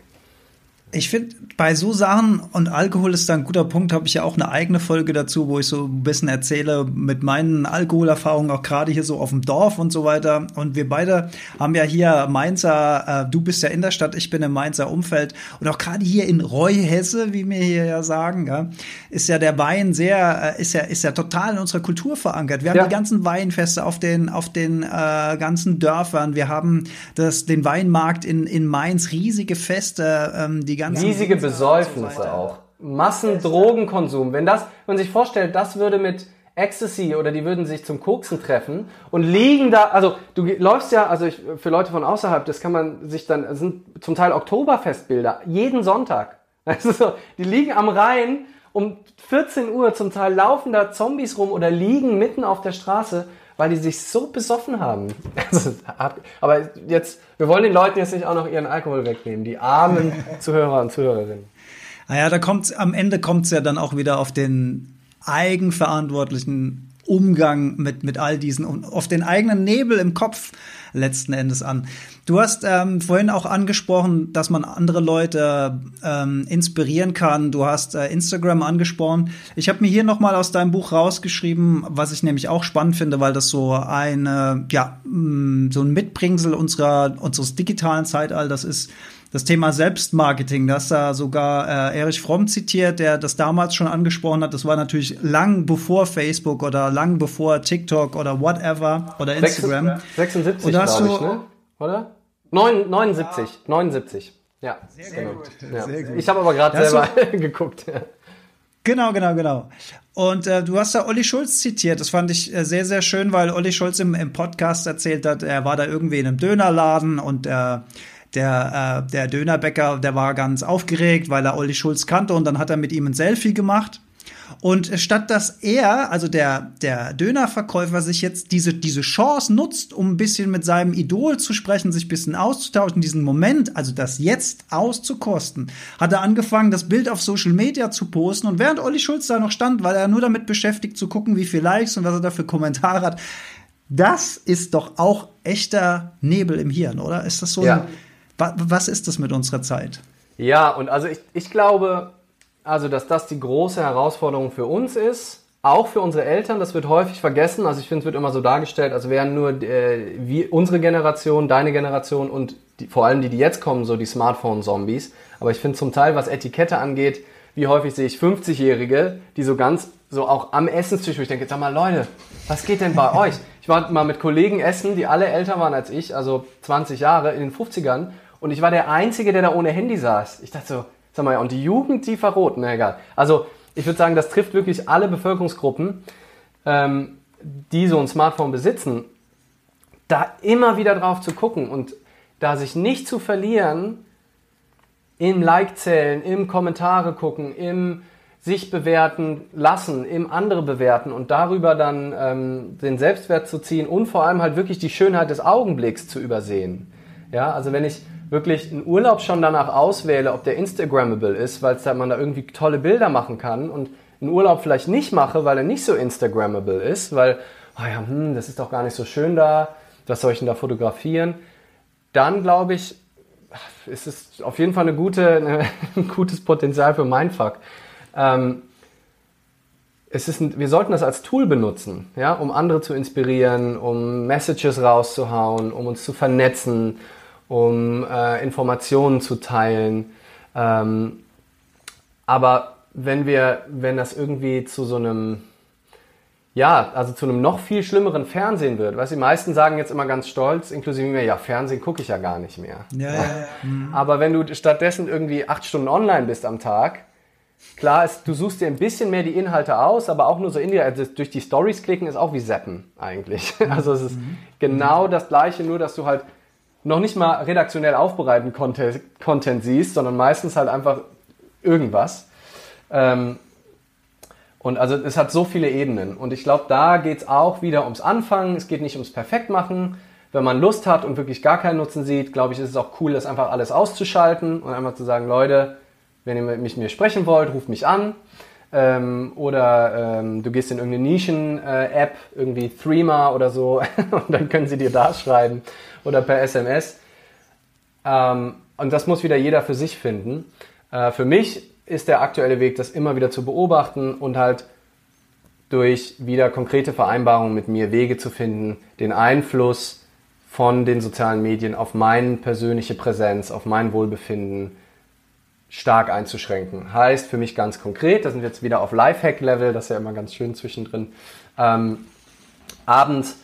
Ich finde, bei so Sachen und Alkohol ist da ein guter Punkt, habe ich ja auch eine eigene Folge dazu, wo ich so ein bisschen erzähle mit meinen Alkoholerfahrungen, auch gerade hier so auf dem Dorf und so weiter. Und wir beide haben ja hier Mainzer, äh, du bist ja in der Stadt, ich bin im Mainzer Umfeld. Und auch gerade hier in Reuhesse, wie wir hier ja sagen, ja, ist ja der Wein sehr, äh, ist ja, ist ja total in unserer Kultur verankert. Wir haben ja. die ganzen Weinfeste auf den, auf den äh, ganzen Dörfern. Wir haben das, den Weinmarkt in, in Mainz, riesige Feste, ähm, die ganzen riesige Besäufnisse so auch. Massendrogenkonsum. Wenn das, wenn man sich vorstellt, das würde mit Ecstasy oder die würden sich zum Koksen treffen und liegen da, also du läufst ja, also ich, für Leute von außerhalb, das kann man sich dann, das sind zum Teil Oktoberfestbilder, jeden Sonntag. Also so, die liegen am Rhein um 14 Uhr, zum Teil laufen da Zombies rum oder liegen mitten auf der Straße, weil die sich so besoffen haben. Also, aber jetzt, wir wollen den Leuten jetzt nicht auch noch ihren Alkohol wegnehmen, die armen Zuhörer und Zuhörerinnen. Naja, da kommt am Ende kommt es ja dann auch wieder auf den eigenverantwortlichen Umgang mit, mit all diesen und auf den eigenen Nebel im Kopf letzten Endes an. Du hast ähm, vorhin auch angesprochen, dass man andere Leute ähm, inspirieren kann. Du hast äh, Instagram angesprochen. Ich habe mir hier noch mal aus deinem Buch rausgeschrieben, was ich nämlich auch spannend finde, weil das so eine ja mm, so ein Mitbringsel unserer unseres digitalen Zeitalters ist das Thema Selbstmarketing, das da sogar äh, Erich Fromm zitiert, der das damals schon angesprochen hat. Das war natürlich lang bevor Facebook oder lang bevor TikTok oder whatever oder Instagram. 76, glaube ich, ne? Oder? 9, 79, ja. 79. Ja, sehr genau. gut. Ja. Sehr gut. Ich habe aber gerade selber geguckt. Genau, genau, genau. Und äh, du hast da Olli Schulz zitiert. Das fand ich äh, sehr, sehr schön, weil Olli Schulz im, im Podcast erzählt hat, er war da irgendwie in einem Dönerladen und äh, der, äh, der Dönerbäcker, der war ganz aufgeregt, weil er Olli Schulz kannte und dann hat er mit ihm ein Selfie gemacht. Und statt dass er, also der, der Dönerverkäufer, sich jetzt diese, diese Chance nutzt, um ein bisschen mit seinem Idol zu sprechen, sich ein bisschen auszutauschen, diesen Moment, also das jetzt auszukosten, hat er angefangen, das Bild auf Social Media zu posten. Und während Olli Schulz da noch stand, weil er nur damit beschäftigt zu gucken, wie viel Likes und was er da für Kommentare hat, das ist doch auch echter Nebel im Hirn, oder? Ist das so ja. ein was ist das mit unserer Zeit? Ja, und also ich, ich glaube, also dass das die große Herausforderung für uns ist, auch für unsere Eltern, das wird häufig vergessen. Also ich finde, es wird immer so dargestellt, als wären nur äh, wie unsere Generation, deine Generation und die, vor allem die, die jetzt kommen, so die Smartphone-Zombies. Aber ich finde zum Teil, was Etikette angeht, wie häufig sehe ich 50-Jährige, die so ganz, so auch am Essenstisch, wo ich denke, sag mal Leute, was geht denn bei euch? Ich war mal mit Kollegen essen, die alle älter waren als ich, also 20 Jahre in den 50ern und ich war der Einzige, der da ohne Handy saß. Ich dachte so, sag mal, und die Jugend, die verrot, na egal. Also ich würde sagen, das trifft wirklich alle Bevölkerungsgruppen, ähm, die so ein Smartphone besitzen, da immer wieder drauf zu gucken und da sich nicht zu verlieren im Like-Zählen, im Kommentare gucken, im sich bewerten lassen, im andere bewerten und darüber dann ähm, den Selbstwert zu ziehen und vor allem halt wirklich die Schönheit des Augenblicks zu übersehen. Ja, also wenn ich wirklich einen Urlaub schon danach auswähle, ob der Instagrammable ist, weil da man da irgendwie tolle Bilder machen kann und einen Urlaub vielleicht nicht mache, weil er nicht so Instagrammable ist, weil, oh ja, hm, das ist doch gar nicht so schön da, was soll ich denn da fotografieren? Dann glaube ich, ist es auf jeden Fall eine gute, eine, ein gutes Potenzial für Mindfuck. Ähm, es ist ein, wir sollten das als Tool benutzen, ja, um andere zu inspirieren, um Messages rauszuhauen, um uns zu vernetzen, um äh, Informationen zu teilen. Ähm, aber wenn wir, wenn das irgendwie zu so einem, ja, also zu einem noch viel schlimmeren Fernsehen wird, weißt du, die meisten sagen jetzt immer ganz stolz, inklusive mir, ja, Fernsehen gucke ich ja gar nicht mehr. Ja, ja, ja. Aber wenn du stattdessen irgendwie acht Stunden online bist am Tag, Klar ist, du suchst dir ein bisschen mehr die Inhalte aus, aber auch nur so in dir, also durch die Stories klicken ist auch wie Zappen eigentlich. Also es ist mhm. genau das gleiche, nur dass du halt noch nicht mal redaktionell aufbereiten Content, Content siehst, sondern meistens halt einfach irgendwas. Ähm, und also es hat so viele Ebenen. Und ich glaube, da geht es auch wieder ums Anfangen. Es geht nicht ums Perfektmachen. Wenn man Lust hat und wirklich gar keinen Nutzen sieht, glaube ich, ist es auch cool, das einfach alles auszuschalten und einfach zu sagen, Leute, wenn ihr mit mir sprechen wollt, ruft mich an. Ähm, oder ähm, du gehst in irgendeine Nischen-App, äh, irgendwie Threema oder so, und dann können sie dir da schreiben oder per SMS. Ähm, und das muss wieder jeder für sich finden. Äh, für mich ist der aktuelle Weg, das immer wieder zu beobachten und halt durch wieder konkrete Vereinbarungen mit mir Wege zu finden, den Einfluss von den sozialen Medien auf meine persönliche Präsenz, auf mein Wohlbefinden stark einzuschränken. Heißt für mich ganz konkret, da sind wir jetzt wieder auf Lifehack-Level, das ist ja immer ganz schön zwischendrin, ähm, abends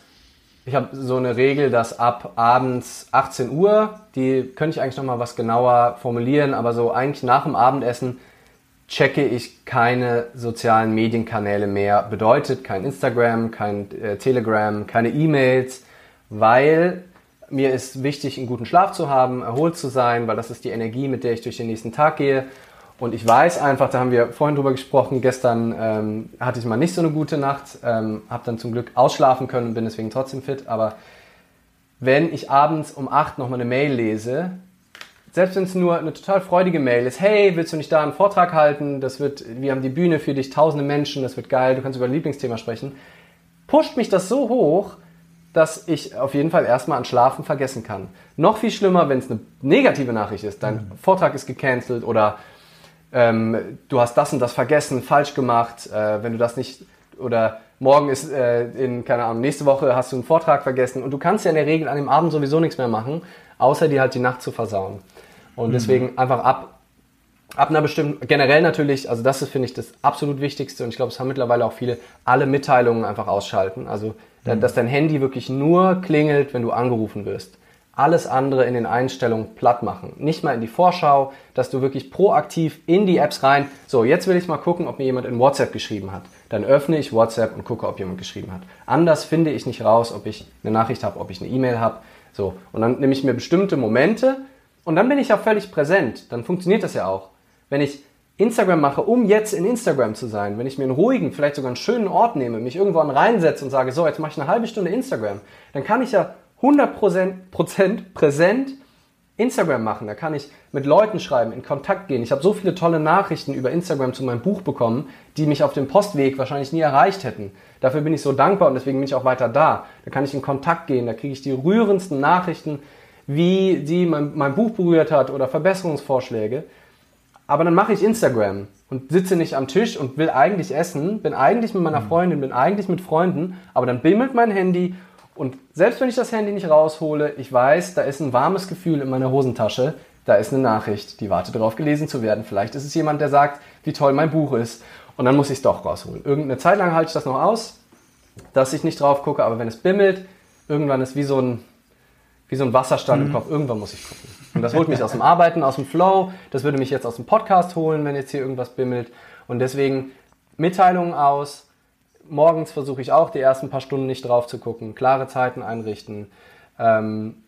ich habe so eine Regel, dass ab abends 18 Uhr, die könnte ich eigentlich nochmal was genauer formulieren, aber so eigentlich nach dem Abendessen checke ich keine sozialen Medienkanäle mehr. Bedeutet kein Instagram, kein äh, Telegram, keine E-Mails, weil mir ist wichtig, einen guten Schlaf zu haben, erholt zu sein, weil das ist die Energie, mit der ich durch den nächsten Tag gehe. Und ich weiß einfach, da haben wir vorhin drüber gesprochen, gestern ähm, hatte ich mal nicht so eine gute Nacht, ähm, habe dann zum Glück ausschlafen können und bin deswegen trotzdem fit. Aber wenn ich abends um 8 nochmal eine Mail lese, selbst wenn es nur eine total freudige Mail ist, hey, willst du nicht da einen Vortrag halten? Das wird, wir haben die Bühne für dich, tausende Menschen, das wird geil, du kannst über ein Lieblingsthema sprechen. pusht mich das so hoch, dass ich auf jeden Fall erstmal an Schlafen vergessen kann. Noch viel schlimmer, wenn es eine negative Nachricht ist. Dein mhm. Vortrag ist gecancelt oder ähm, du hast das und das vergessen, falsch gemacht, äh, wenn du das nicht oder morgen ist äh, in, keine Ahnung, nächste Woche hast du einen Vortrag vergessen und du kannst ja in der Regel an dem Abend sowieso nichts mehr machen, außer dir halt die Nacht zu versauen. Und mhm. deswegen einfach ab, ab einer bestimmten, generell natürlich, also das ist, finde ich, das absolut Wichtigste und ich glaube, es haben mittlerweile auch viele, alle Mitteilungen einfach ausschalten. Also, mhm. dass dein Handy wirklich nur klingelt, wenn du angerufen wirst alles andere in den Einstellungen platt machen. Nicht mal in die Vorschau, dass du wirklich proaktiv in die Apps rein, so, jetzt will ich mal gucken, ob mir jemand in WhatsApp geschrieben hat. Dann öffne ich WhatsApp und gucke, ob jemand geschrieben hat. Anders finde ich nicht raus, ob ich eine Nachricht habe, ob ich eine E-Mail habe. So, und dann nehme ich mir bestimmte Momente und dann bin ich ja völlig präsent. Dann funktioniert das ja auch. Wenn ich Instagram mache, um jetzt in Instagram zu sein, wenn ich mir einen ruhigen, vielleicht sogar einen schönen Ort nehme, mich irgendwo reinsetze und sage, so, jetzt mache ich eine halbe Stunde Instagram, dann kann ich ja 100% präsent Instagram machen. Da kann ich mit Leuten schreiben, in Kontakt gehen. Ich habe so viele tolle Nachrichten über Instagram zu meinem Buch bekommen, die mich auf dem Postweg wahrscheinlich nie erreicht hätten. Dafür bin ich so dankbar und deswegen bin ich auch weiter da. Da kann ich in Kontakt gehen, da kriege ich die rührendsten Nachrichten, wie die mein, mein Buch berührt hat oder Verbesserungsvorschläge. Aber dann mache ich Instagram und sitze nicht am Tisch und will eigentlich essen, bin eigentlich mit meiner mhm. Freundin, bin eigentlich mit Freunden, aber dann bimmelt mein Handy und selbst wenn ich das Handy nicht raushole, ich weiß, da ist ein warmes Gefühl in meiner Hosentasche, da ist eine Nachricht, die wartet darauf gelesen zu werden. Vielleicht ist es jemand, der sagt, wie toll mein Buch ist. Und dann muss ich es doch rausholen. Irgendeine Zeit lang halte ich das noch aus, dass ich nicht drauf gucke, aber wenn es bimmelt, irgendwann ist wie so ein, wie so ein Wasserstand mhm. im Kopf, irgendwann muss ich gucken. Und das holt mich aus dem Arbeiten, aus dem Flow, das würde mich jetzt aus dem Podcast holen, wenn jetzt hier irgendwas bimmelt. Und deswegen Mitteilungen aus, morgens versuche ich auch die ersten paar Stunden nicht drauf zu gucken, klare Zeiten einrichten. Ähm,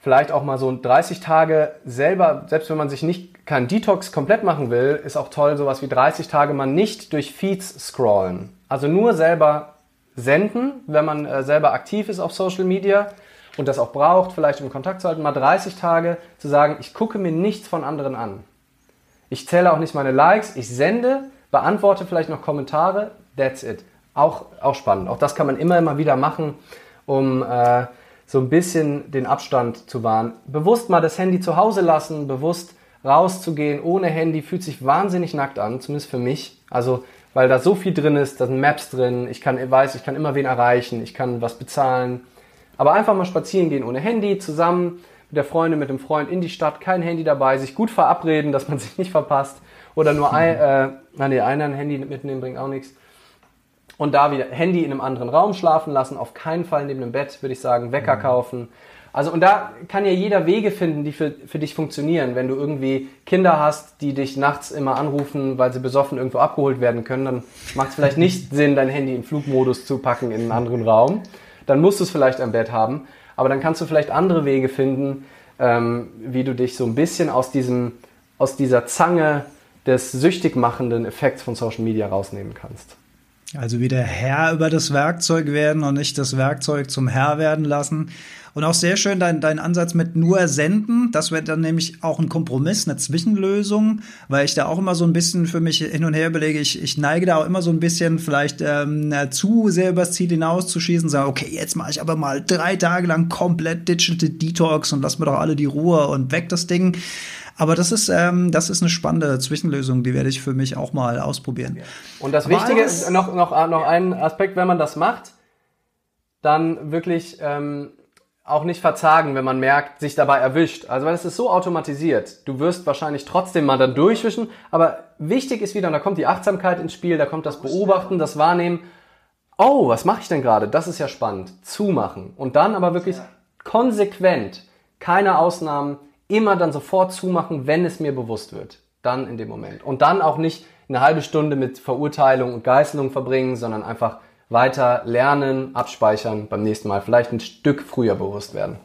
vielleicht auch mal so 30 Tage selber, selbst wenn man sich nicht keinen Detox komplett machen will, ist auch toll, sowas wie 30 Tage mal nicht durch Feeds scrollen. Also nur selber senden, wenn man äh, selber aktiv ist auf Social Media und das auch braucht, vielleicht um Kontakt zu halten, mal 30 Tage zu sagen, ich gucke mir nichts von anderen an. Ich zähle auch nicht meine Likes, ich sende, beantworte vielleicht noch Kommentare, that's it. Auch, auch spannend. Auch das kann man immer, immer wieder machen, um äh, so ein bisschen den Abstand zu wahren. Bewusst mal das Handy zu Hause lassen, bewusst rauszugehen ohne Handy, fühlt sich wahnsinnig nackt an, zumindest für mich. Also, weil da so viel drin ist, da sind Maps drin, ich kann, weiß, ich kann immer wen erreichen, ich kann was bezahlen. Aber einfach mal spazieren gehen ohne Handy, zusammen mit der Freundin, mit dem Freund in die Stadt, kein Handy dabei, sich gut verabreden, dass man sich nicht verpasst. Oder nur ein, äh, nee, einer ein Handy mitnehmen bringt auch nichts und da wieder Handy in einem anderen Raum schlafen lassen, auf keinen Fall neben dem Bett, würde ich sagen, Wecker mhm. kaufen. Also und da kann ja jeder Wege finden, die für, für dich funktionieren. Wenn du irgendwie Kinder hast, die dich nachts immer anrufen, weil sie besoffen irgendwo abgeholt werden können, dann macht es vielleicht nicht Sinn, dein Handy in Flugmodus zu packen in einen anderen Raum. Dann musst du es vielleicht am Bett haben. Aber dann kannst du vielleicht andere Wege finden, ähm, wie du dich so ein bisschen aus diesem, aus dieser Zange des süchtig machenden Effekts von Social Media rausnehmen kannst. Also wieder Herr über das Werkzeug werden und nicht das Werkzeug zum Herr werden lassen. Und auch sehr schön dein, dein Ansatz mit nur senden. Das wäre dann nämlich auch ein Kompromiss, eine Zwischenlösung, weil ich da auch immer so ein bisschen für mich hin und her überlege. Ich, ich neige da auch immer so ein bisschen vielleicht ähm, zu sehr übers Ziel hinauszuschießen, sage, okay, jetzt mache ich aber mal drei Tage lang komplett Digital Detox und lass mir doch alle die Ruhe und weg das Ding. Aber das ist, ähm, das ist eine spannende Zwischenlösung, die werde ich für mich auch mal ausprobieren. Und das Wichtige ist noch, noch, noch ein Aspekt, wenn man das macht, dann wirklich ähm, auch nicht verzagen, wenn man merkt, sich dabei erwischt. Also weil es ist so automatisiert. Du wirst wahrscheinlich trotzdem mal dann durchwischen, aber wichtig ist wieder, und da kommt die Achtsamkeit ins Spiel, da kommt das Beobachten, das Wahrnehmen. Oh, was mache ich denn gerade? Das ist ja spannend. Zumachen. Und dann aber wirklich konsequent, keine Ausnahmen, immer dann sofort zumachen, wenn es mir bewusst wird. Dann in dem Moment. Und dann auch nicht eine halbe Stunde mit Verurteilung und Geißelung verbringen, sondern einfach weiter lernen, abspeichern, beim nächsten Mal vielleicht ein Stück früher bewusst werden.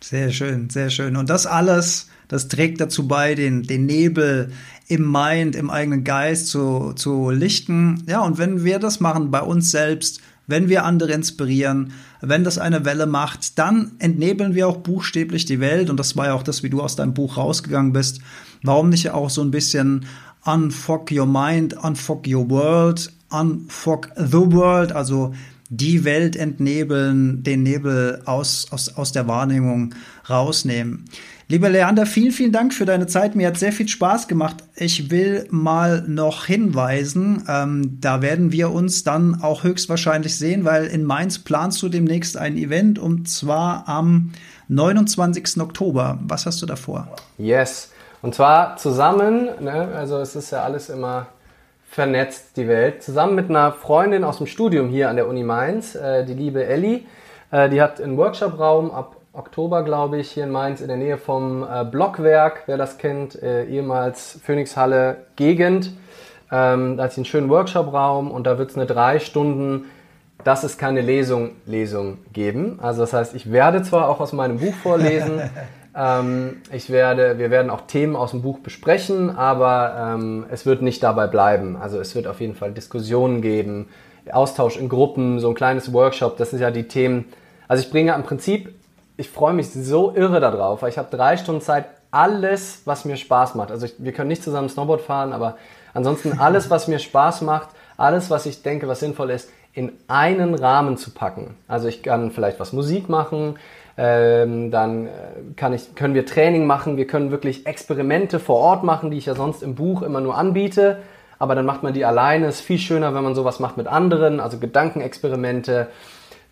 Sehr schön, sehr schön. Und das alles, das trägt dazu bei, den, den Nebel im Mind, im eigenen Geist zu, zu lichten. Ja, und wenn wir das machen bei uns selbst, wenn wir andere inspirieren, wenn das eine Welle macht, dann entnebeln wir auch buchstäblich die Welt. Und das war ja auch das, wie du aus deinem Buch rausgegangen bist. Warum nicht auch so ein bisschen unfuck your mind, unfuck your world, unfuck the world, also die Welt entnebeln, den Nebel aus, aus, aus der Wahrnehmung rausnehmen. Lieber Leander, vielen, vielen Dank für deine Zeit. Mir hat sehr viel Spaß gemacht. Ich will mal noch hinweisen, ähm, da werden wir uns dann auch höchstwahrscheinlich sehen, weil in Mainz planst du demnächst ein Event und zwar am 29. Oktober. Was hast du davor? Yes. Und zwar zusammen, ne, also es ist ja alles immer vernetzt, die Welt, zusammen mit einer Freundin aus dem Studium hier an der Uni Mainz, äh, die liebe Ellie. Äh, die hat einen Workshop-Raum ab Oktober, glaube ich, hier in Mainz in der Nähe vom äh, Blockwerk, wer das kennt, äh, ehemals Phoenixhalle Gegend. Ähm, da hat sie einen schönen Workshop-Raum und da wird es eine drei Stunden, das ist keine Lesung, Lesung geben. Also das heißt, ich werde zwar auch aus meinem Buch vorlesen, ähm, ich werde, wir werden auch Themen aus dem Buch besprechen, aber ähm, es wird nicht dabei bleiben. Also es wird auf jeden Fall Diskussionen geben, Austausch in Gruppen, so ein kleines Workshop, das sind ja die Themen. Also ich bringe im Prinzip ich freue mich so irre darauf, weil ich habe drei Stunden Zeit, alles, was mir Spaß macht. Also ich, wir können nicht zusammen Snowboard fahren, aber ansonsten alles, was mir Spaß macht, alles, was ich denke, was sinnvoll ist, in einen Rahmen zu packen. Also ich kann vielleicht was Musik machen, ähm, dann äh, kann ich, können wir Training machen, wir können wirklich Experimente vor Ort machen, die ich ja sonst im Buch immer nur anbiete. Aber dann macht man die alleine. Es ist viel schöner, wenn man sowas macht mit anderen, also Gedankenexperimente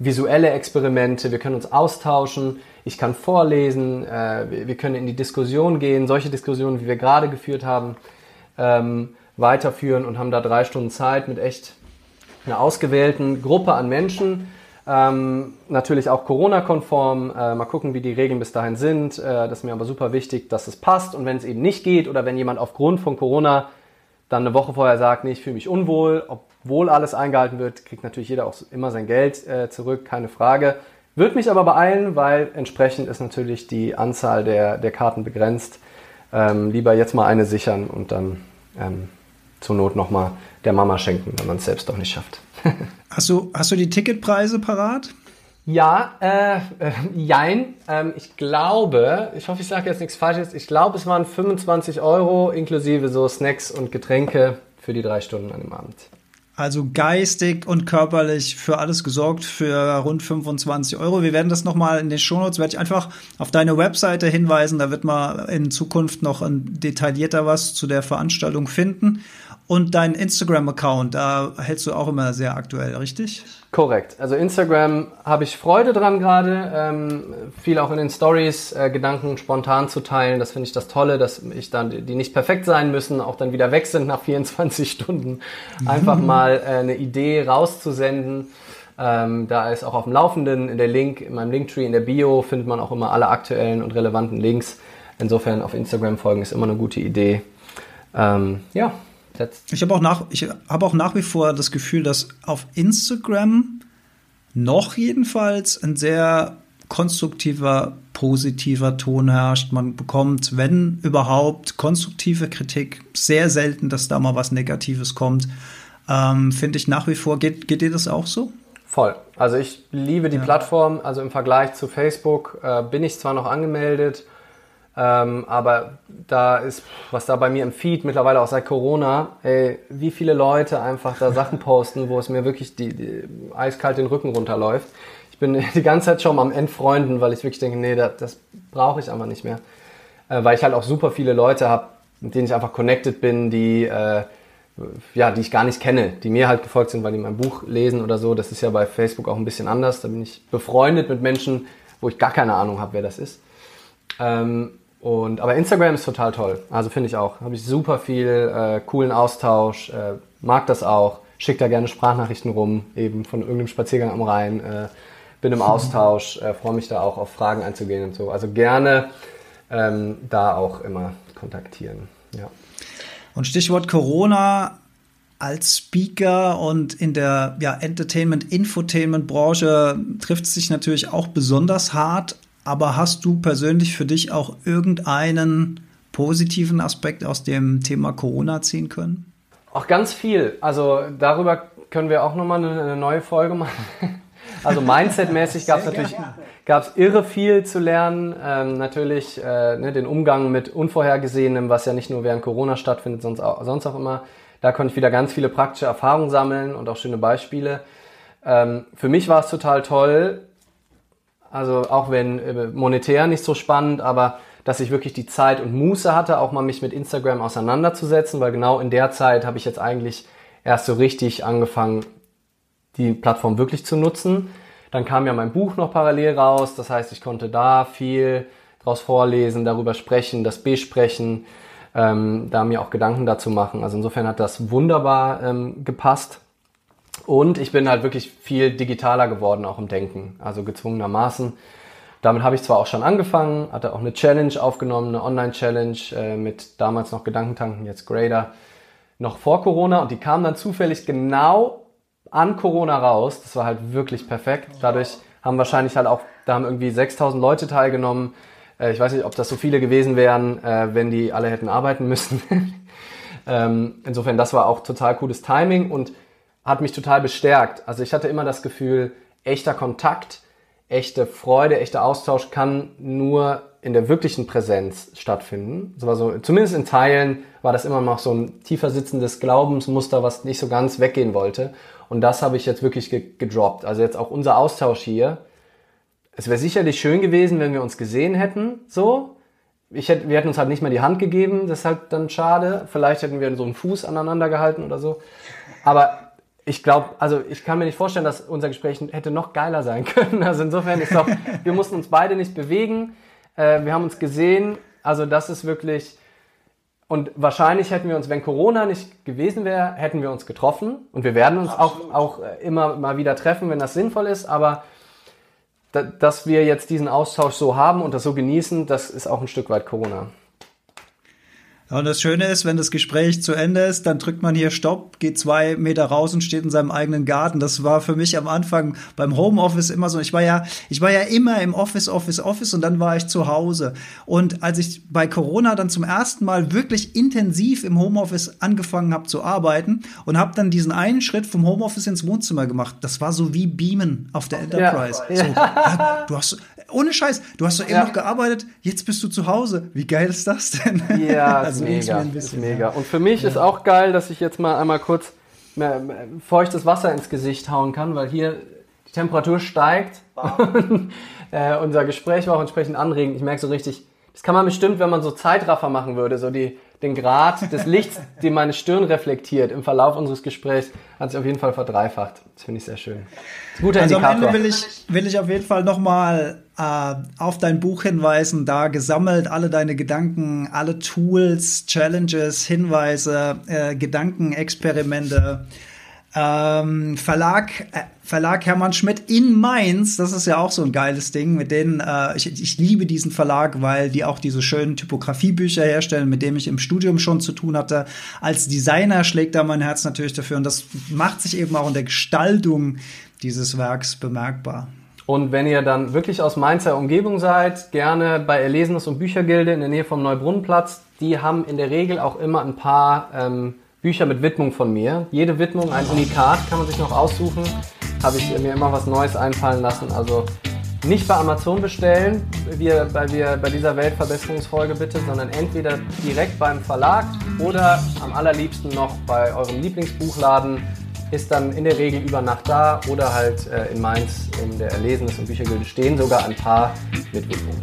visuelle Experimente, wir können uns austauschen, ich kann vorlesen, äh, wir, können in die Diskussion gehen, solche Diskussionen, wie wir gerade geführt haben, ähm, weiterführen und haben da drei Stunden Zeit mit echt einer ausgewählten Gruppe an Menschen. Ähm, natürlich auch Corona-konform. Äh, mal gucken, wie die Regeln bis dahin sind. Äh, das ist mir aber super wichtig, dass es passt. Und wenn es eben nicht geht oder wenn jemand aufgrund von Corona dann eine Woche vorher sagt, nee, ich fühle mich unwohl, obwohl alles eingehalten wird, kriegt natürlich jeder auch immer sein Geld äh, zurück, keine Frage. Wird mich aber beeilen, weil entsprechend ist natürlich die Anzahl der, der Karten begrenzt. Ähm, lieber jetzt mal eine sichern und dann ähm, zur Not nochmal der Mama schenken, wenn man es selbst doch nicht schafft. hast, du, hast du die Ticketpreise parat? Ja, äh, äh, jein. Ähm, ich glaube, ich hoffe, ich sage jetzt nichts Falsches. Ich glaube, es waren 25 Euro inklusive so Snacks und Getränke für die drei Stunden an dem Abend. Also geistig und körperlich für alles gesorgt für rund 25 Euro. Wir werden das nochmal in den Shownotes, werde ich einfach auf deine Webseite hinweisen. Da wird man in Zukunft noch detaillierter was zu der Veranstaltung finden. Und dein Instagram-Account, da hältst du auch immer sehr aktuell, richtig? Korrekt. Also Instagram habe ich Freude dran gerade, ähm, viel auch in den Stories äh, Gedanken spontan zu teilen. Das finde ich das Tolle, dass ich dann, die nicht perfekt sein müssen, auch dann wieder weg sind nach 24 Stunden. Einfach mhm. mal äh, eine Idee rauszusenden. Ähm, da ist auch auf dem Laufenden in der Link, in meinem Linktree in der Bio findet man auch immer alle aktuellen und relevanten Links. Insofern auf Instagram folgen ist immer eine gute Idee. Ähm, ja, setzt. Ich habe auch, nach, ich hab auch nach wie vor das Gefühl, dass auf Instagram noch jedenfalls ein sehr konstruktiver, positiver Ton herrscht. Man bekommt, wenn überhaupt, konstruktive Kritik. Sehr selten, dass da mal was Negatives kommt. Ähm, Finde ich nach wie vor. Geht, geht dir das auch so? Voll. Also ich liebe die ja. Plattform. Also im Vergleich zu Facebook äh, bin ich zwar noch angemeldet, ähm, aber da ist, was da bei mir im Feed mittlerweile auch seit Corona, ey, wie viele Leute einfach da Sachen posten, wo es mir wirklich die, die eiskalt den Rücken runterläuft. Ich bin die ganze Zeit schon am Entfreunden, weil ich wirklich denke, nee, das, das brauche ich einfach nicht mehr. Äh, weil ich halt auch super viele Leute habe, mit denen ich einfach connected bin, die, äh, ja, die ich gar nicht kenne, die mir halt gefolgt sind, weil die mein Buch lesen oder so. Das ist ja bei Facebook auch ein bisschen anders. Da bin ich befreundet mit Menschen, wo ich gar keine Ahnung habe, wer das ist. Ähm, und, aber Instagram ist total toll. Also finde ich auch. Habe ich super viel äh, coolen Austausch. Äh, mag das auch. Schick da gerne Sprachnachrichten rum, eben von irgendeinem Spaziergang am Rhein. Äh, bin im Austausch, äh, freue mich da auch auf Fragen einzugehen und so. Also gerne ähm, da auch immer kontaktieren. Ja. Und Stichwort Corona als Speaker und in der ja, Entertainment-Infotainment-Branche trifft es sich natürlich auch besonders hart. Aber hast du persönlich für dich auch irgendeinen positiven Aspekt aus dem Thema Corona ziehen können? Auch ganz viel. Also darüber können wir auch nochmal eine, eine neue Folge machen. Also Mindset-mäßig gab es natürlich gab's irre viel zu lernen. Ähm, natürlich äh, ne, den Umgang mit Unvorhergesehenem, was ja nicht nur während Corona stattfindet, sonst auch, sonst auch immer. Da konnte ich wieder ganz viele praktische Erfahrungen sammeln und auch schöne Beispiele. Ähm, für mich war es total toll, also auch wenn äh, monetär nicht so spannend, aber dass ich wirklich die Zeit und Muße hatte, auch mal mich mit Instagram auseinanderzusetzen, weil genau in der Zeit habe ich jetzt eigentlich erst so richtig angefangen, die Plattform wirklich zu nutzen. Dann kam ja mein Buch noch parallel raus, das heißt, ich konnte da viel draus vorlesen, darüber sprechen, das besprechen, ähm, da mir auch Gedanken dazu machen. Also insofern hat das wunderbar ähm, gepasst. Und ich bin halt wirklich viel digitaler geworden, auch im Denken, also gezwungenermaßen. Damit habe ich zwar auch schon angefangen, hatte auch eine Challenge aufgenommen, eine Online-Challenge äh, mit damals noch Gedankentanken, jetzt Grader, noch vor Corona und die kam dann zufällig genau an Corona raus. Das war halt wirklich perfekt. Dadurch haben wahrscheinlich halt auch, da haben irgendwie 6000 Leute teilgenommen. Äh, ich weiß nicht, ob das so viele gewesen wären, äh, wenn die alle hätten arbeiten müssen. ähm, insofern, das war auch total cooles Timing und hat mich total bestärkt. Also ich hatte immer das Gefühl, echter Kontakt, echte Freude, echter Austausch kann nur in der wirklichen Präsenz stattfinden. So, zumindest in Teilen war das immer noch so ein tiefer sitzendes Glaubensmuster, was nicht so ganz weggehen wollte. Und das habe ich jetzt wirklich ge gedroppt. Also jetzt auch unser Austausch hier. Es wäre sicherlich schön gewesen, wenn wir uns gesehen hätten, so. Ich hätte, wir hätten uns halt nicht mehr die Hand gegeben, das ist halt dann schade. Vielleicht hätten wir so einen Fuß aneinander gehalten oder so. Aber ich glaube, also ich kann mir nicht vorstellen, dass unser Gespräch hätte noch geiler sein können. Also insofern ist doch, wir mussten uns beide nicht bewegen. Äh, wir haben uns gesehen. Also das ist wirklich, und wahrscheinlich hätten wir uns, wenn Corona nicht gewesen wäre, hätten wir uns getroffen. Und wir werden uns auch, auch immer mal wieder treffen, wenn das sinnvoll ist. Aber dass wir jetzt diesen Austausch so haben und das so genießen, das ist auch ein Stück weit Corona. Und das Schöne ist, wenn das Gespräch zu Ende ist, dann drückt man hier Stopp, geht zwei Meter raus und steht in seinem eigenen Garten. Das war für mich am Anfang beim Homeoffice immer so. Ich war ja, ich war ja immer im Office, Office, Office und dann war ich zu Hause. Und als ich bei Corona dann zum ersten Mal wirklich intensiv im Homeoffice angefangen habe zu arbeiten und habe dann diesen einen Schritt vom Homeoffice ins Wohnzimmer gemacht, das war so wie Beamen auf der Enterprise. Ja. So, ja, du hast, ohne Scheiß, du hast doch eben ja. noch gearbeitet, jetzt bist du zu Hause. Wie geil ist das denn? Ja, also mega, ist mega. Und für mich ja. ist auch geil, dass ich jetzt mal einmal kurz feuchtes Wasser ins Gesicht hauen kann, weil hier die Temperatur steigt und äh, unser Gespräch war auch entsprechend anregend. Ich merke so richtig, das kann man bestimmt, wenn man so Zeitraffer machen würde, so die den Grad des Lichts, den meine Stirn reflektiert im Verlauf unseres Gesprächs, hat sich auf jeden Fall verdreifacht. Das finde ich sehr schön. Guter also Indikator. am Ende will ich, will ich auf jeden Fall nochmal äh, auf dein Buch hinweisen, da gesammelt alle deine Gedanken, alle Tools, Challenges, Hinweise, äh, Gedankenexperimente. Ähm, Verlag, äh, Verlag Hermann Schmidt in Mainz, das ist ja auch so ein geiles Ding, mit denen, äh, ich, ich liebe diesen Verlag, weil die auch diese schönen Typografiebücher herstellen, mit dem ich im Studium schon zu tun hatte. Als Designer schlägt da mein Herz natürlich dafür und das macht sich eben auch in der Gestaltung dieses Werks bemerkbar. Und wenn ihr dann wirklich aus Mainzer Umgebung seid, gerne bei Erlesenes und Büchergilde in der Nähe vom Neubrunnenplatz, die haben in der Regel auch immer ein paar ähm, Bücher mit Widmung von mir. Jede Widmung ein Unikat, kann man sich noch aussuchen. Habe ich mir immer was Neues einfallen lassen. Also nicht bei Amazon bestellen, wir, bei, wir, bei dieser Weltverbesserungsfolge bitte, sondern entweder direkt beim Verlag oder am allerliebsten noch bei eurem Lieblingsbuchladen. Ist dann in der Regel über Nacht da oder halt äh, in Mainz in der Erlesenes- und Büchergilde stehen sogar ein paar mit Widmung.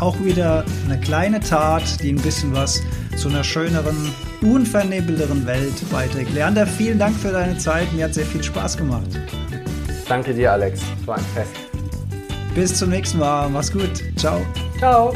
Auch wieder eine kleine Tat, die ein bisschen was zu einer schöneren, unvernebelteren Welt beiträgt. Leander, vielen Dank für deine Zeit. Mir hat sehr viel Spaß gemacht. Danke dir, Alex. Es war ein Fest. Bis zum nächsten Mal. Mach's gut. Ciao. Ciao.